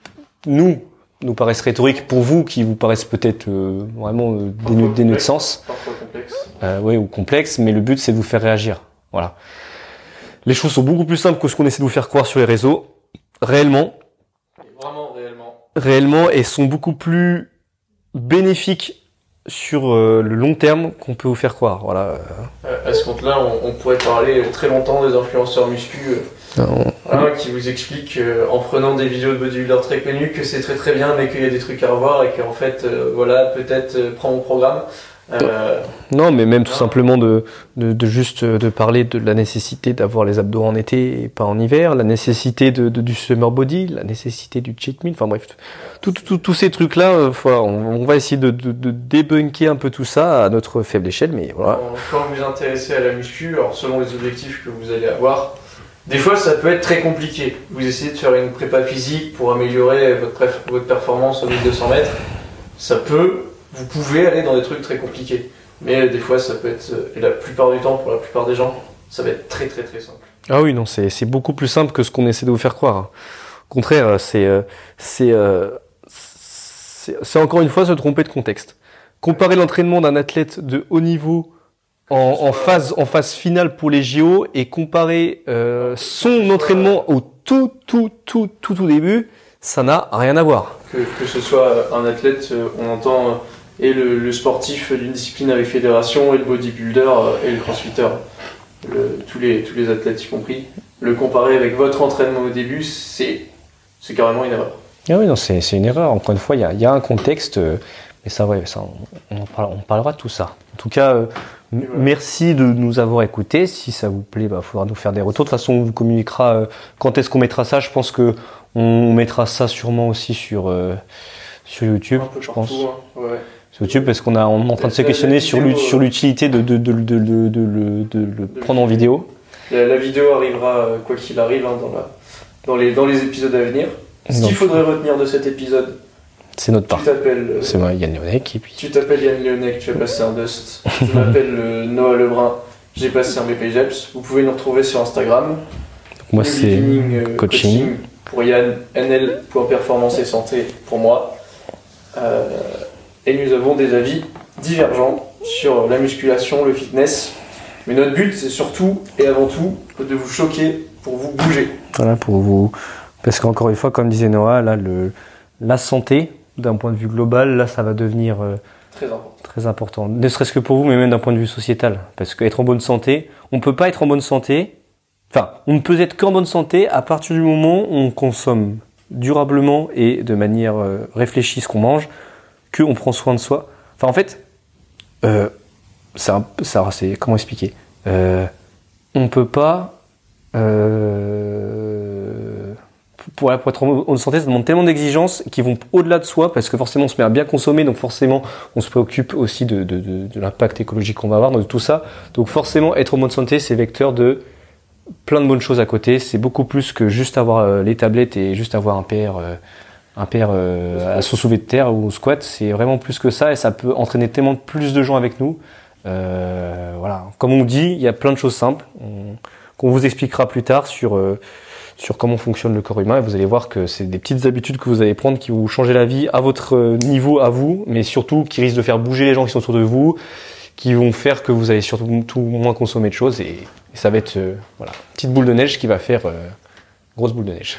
nous nous paraissent rhétoriques pour vous, qui vous paraissent peut-être euh, vraiment euh, dénuées de sens. Parfois complexes. Euh, oui, ou complexes, mais le but c'est de vous faire réagir. Voilà. Les choses sont beaucoup plus simples que ce qu'on essaie de vous faire croire sur les réseaux. Réellement. Réellement. Et sont beaucoup plus bénéfiques sur euh, le long terme qu'on peut vous faire croire. Voilà. Euh, à ce compte-là, on, on, pourrait parler très longtemps des influenceurs muscu euh, voilà, qui vous expliquent en prenant des vidéos de bodybuilders très connus que c'est très très bien, mais qu'il y a des trucs à revoir et qu'en fait, voilà, peut-être prends mon programme. Euh, non, mais même tout simplement de, de, de, juste de parler de la nécessité d'avoir les abdos en été et pas en hiver, la nécessité de, de du summer body, la nécessité du cheat meal, enfin bref, tous ces trucs-là, euh, on, on, va essayer de, débunker un peu tout ça à notre faible échelle, mais voilà. Quand vous vous intéressez à la muscu, alors selon les objectifs que vous allez avoir, des fois ça peut être très compliqué. Vous essayez de faire une prépa physique pour améliorer votre, votre performance au 1200 mètres, ça peut vous pouvez aller dans des trucs très compliqués. Mais des fois, ça peut être, et la plupart du temps, pour la plupart des gens, ça va être très très très simple. Ah oui, non, c'est beaucoup plus simple que ce qu'on essaie de vous faire croire. Au contraire, c'est euh, euh, c'est encore une fois se tromper de contexte. Comparer l'entraînement d'un athlète de haut niveau en, en, phase en phase finale pour les JO et comparer euh, son entraînement au tout tout tout tout tout début, ça n'a rien à voir. Que, que ce soit un athlète, on entend et le, le sportif d'une discipline avec fédération et le bodybuilder euh, et le crossfitter. Le, tous les, tous les athlètes y compris, le comparer avec votre entraînement au début, c'est, carrément une erreur. Ah oui, non, c'est, une erreur. Encore une fois, il y a, y a un contexte, euh, mais ça, ouais, ça, on, parlera de tout ça. En tout cas, euh, voilà. merci de nous avoir écoutés. Si ça vous plaît, il faudra nous faire des retours. De toute façon, on vous communiquera euh, quand est-ce qu'on mettra ça. Je pense que on mettra ça sûrement aussi sur, euh, sur YouTube, Un peu je partout, pense. hein. Ouais. Sur YouTube, parce qu'on on est en train de se questionner sur, l'utilité de, le- prendre en vidéo. La, vidéo arrivera, euh, quoi qu'il arrive, hein, dans, les, dans les épisodes à venir. Ce qu'il faudrait retenir de cet épisode, C'est notre tu part. t'appelles euh, C'est moi, Yann Léonec, et puis. tu t'appelles Yann Léonec, tu as passé un Dust. Je m'appelle euh, Noah Lebrun, j'ai passé un BPJEPS. Vous pouvez nous retrouver sur Instagram. Moi, c'est coaching. pour Yann, NL.performance et santé pour moi. Euh, et nous avons des avis divergents sur la musculation, le fitness. Mais notre but, c'est surtout et avant tout de vous choquer pour vous bouger. Voilà, pour vous. Parce qu'encore une fois, comme disait Noah, là, le, la santé, d'un point de vue global, là, ça va devenir euh, Très important. très important. Ne serait-ce que pour vous, mais même d'un point de vue sociétal. Parce qu'être en bonne santé, on peut pas être en bonne santé. Enfin, on ne peut être qu'en bonne santé à partir du moment où on consomme durablement et de manière euh, réfléchie ce qu'on mange, qu'on prend soin de soi. Enfin, en fait, euh, ça, c'est comment expliquer? Euh, On peut pas. Euh, pour, être en bonne santé, ça demande tellement d'exigences qui vont au-delà de soi, parce que forcément on se met à bien consommer, donc forcément on se préoccupe aussi de, l'impact écologique qu'on va avoir, de tout ça. Donc forcément être en bonne santé, c'est vecteur de plein de bonnes choses à côté. C'est beaucoup plus que juste avoir euh, les tablettes et juste avoir un PR, un PR euh, à se soulever de terre ou au squat. C'est vraiment plus que ça et ça peut entraîner tellement plus de gens avec nous. Euh, voilà. Comme on dit, il y a plein de choses simples on- qu'on vous expliquera plus tard sur euh, sur comment fonctionne le corps humain et vous allez voir que c'est des petites habitudes que vous allez prendre qui vont changer la vie à votre niveau à vous, mais surtout qui risquent de faire bouger les gens qui sont autour de vous, qui vont faire que vous allez surtout tout moins consommer de choses et, et ça va être voilà petite boule de neige qui va faire grosse boule de neige.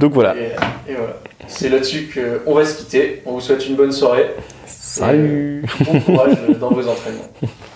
Donc voilà. Et, et voilà. C'est là-dessus qu'on va se quitter. On vous souhaite une bonne soirée. Salut. Bon courage dans vos entraînements.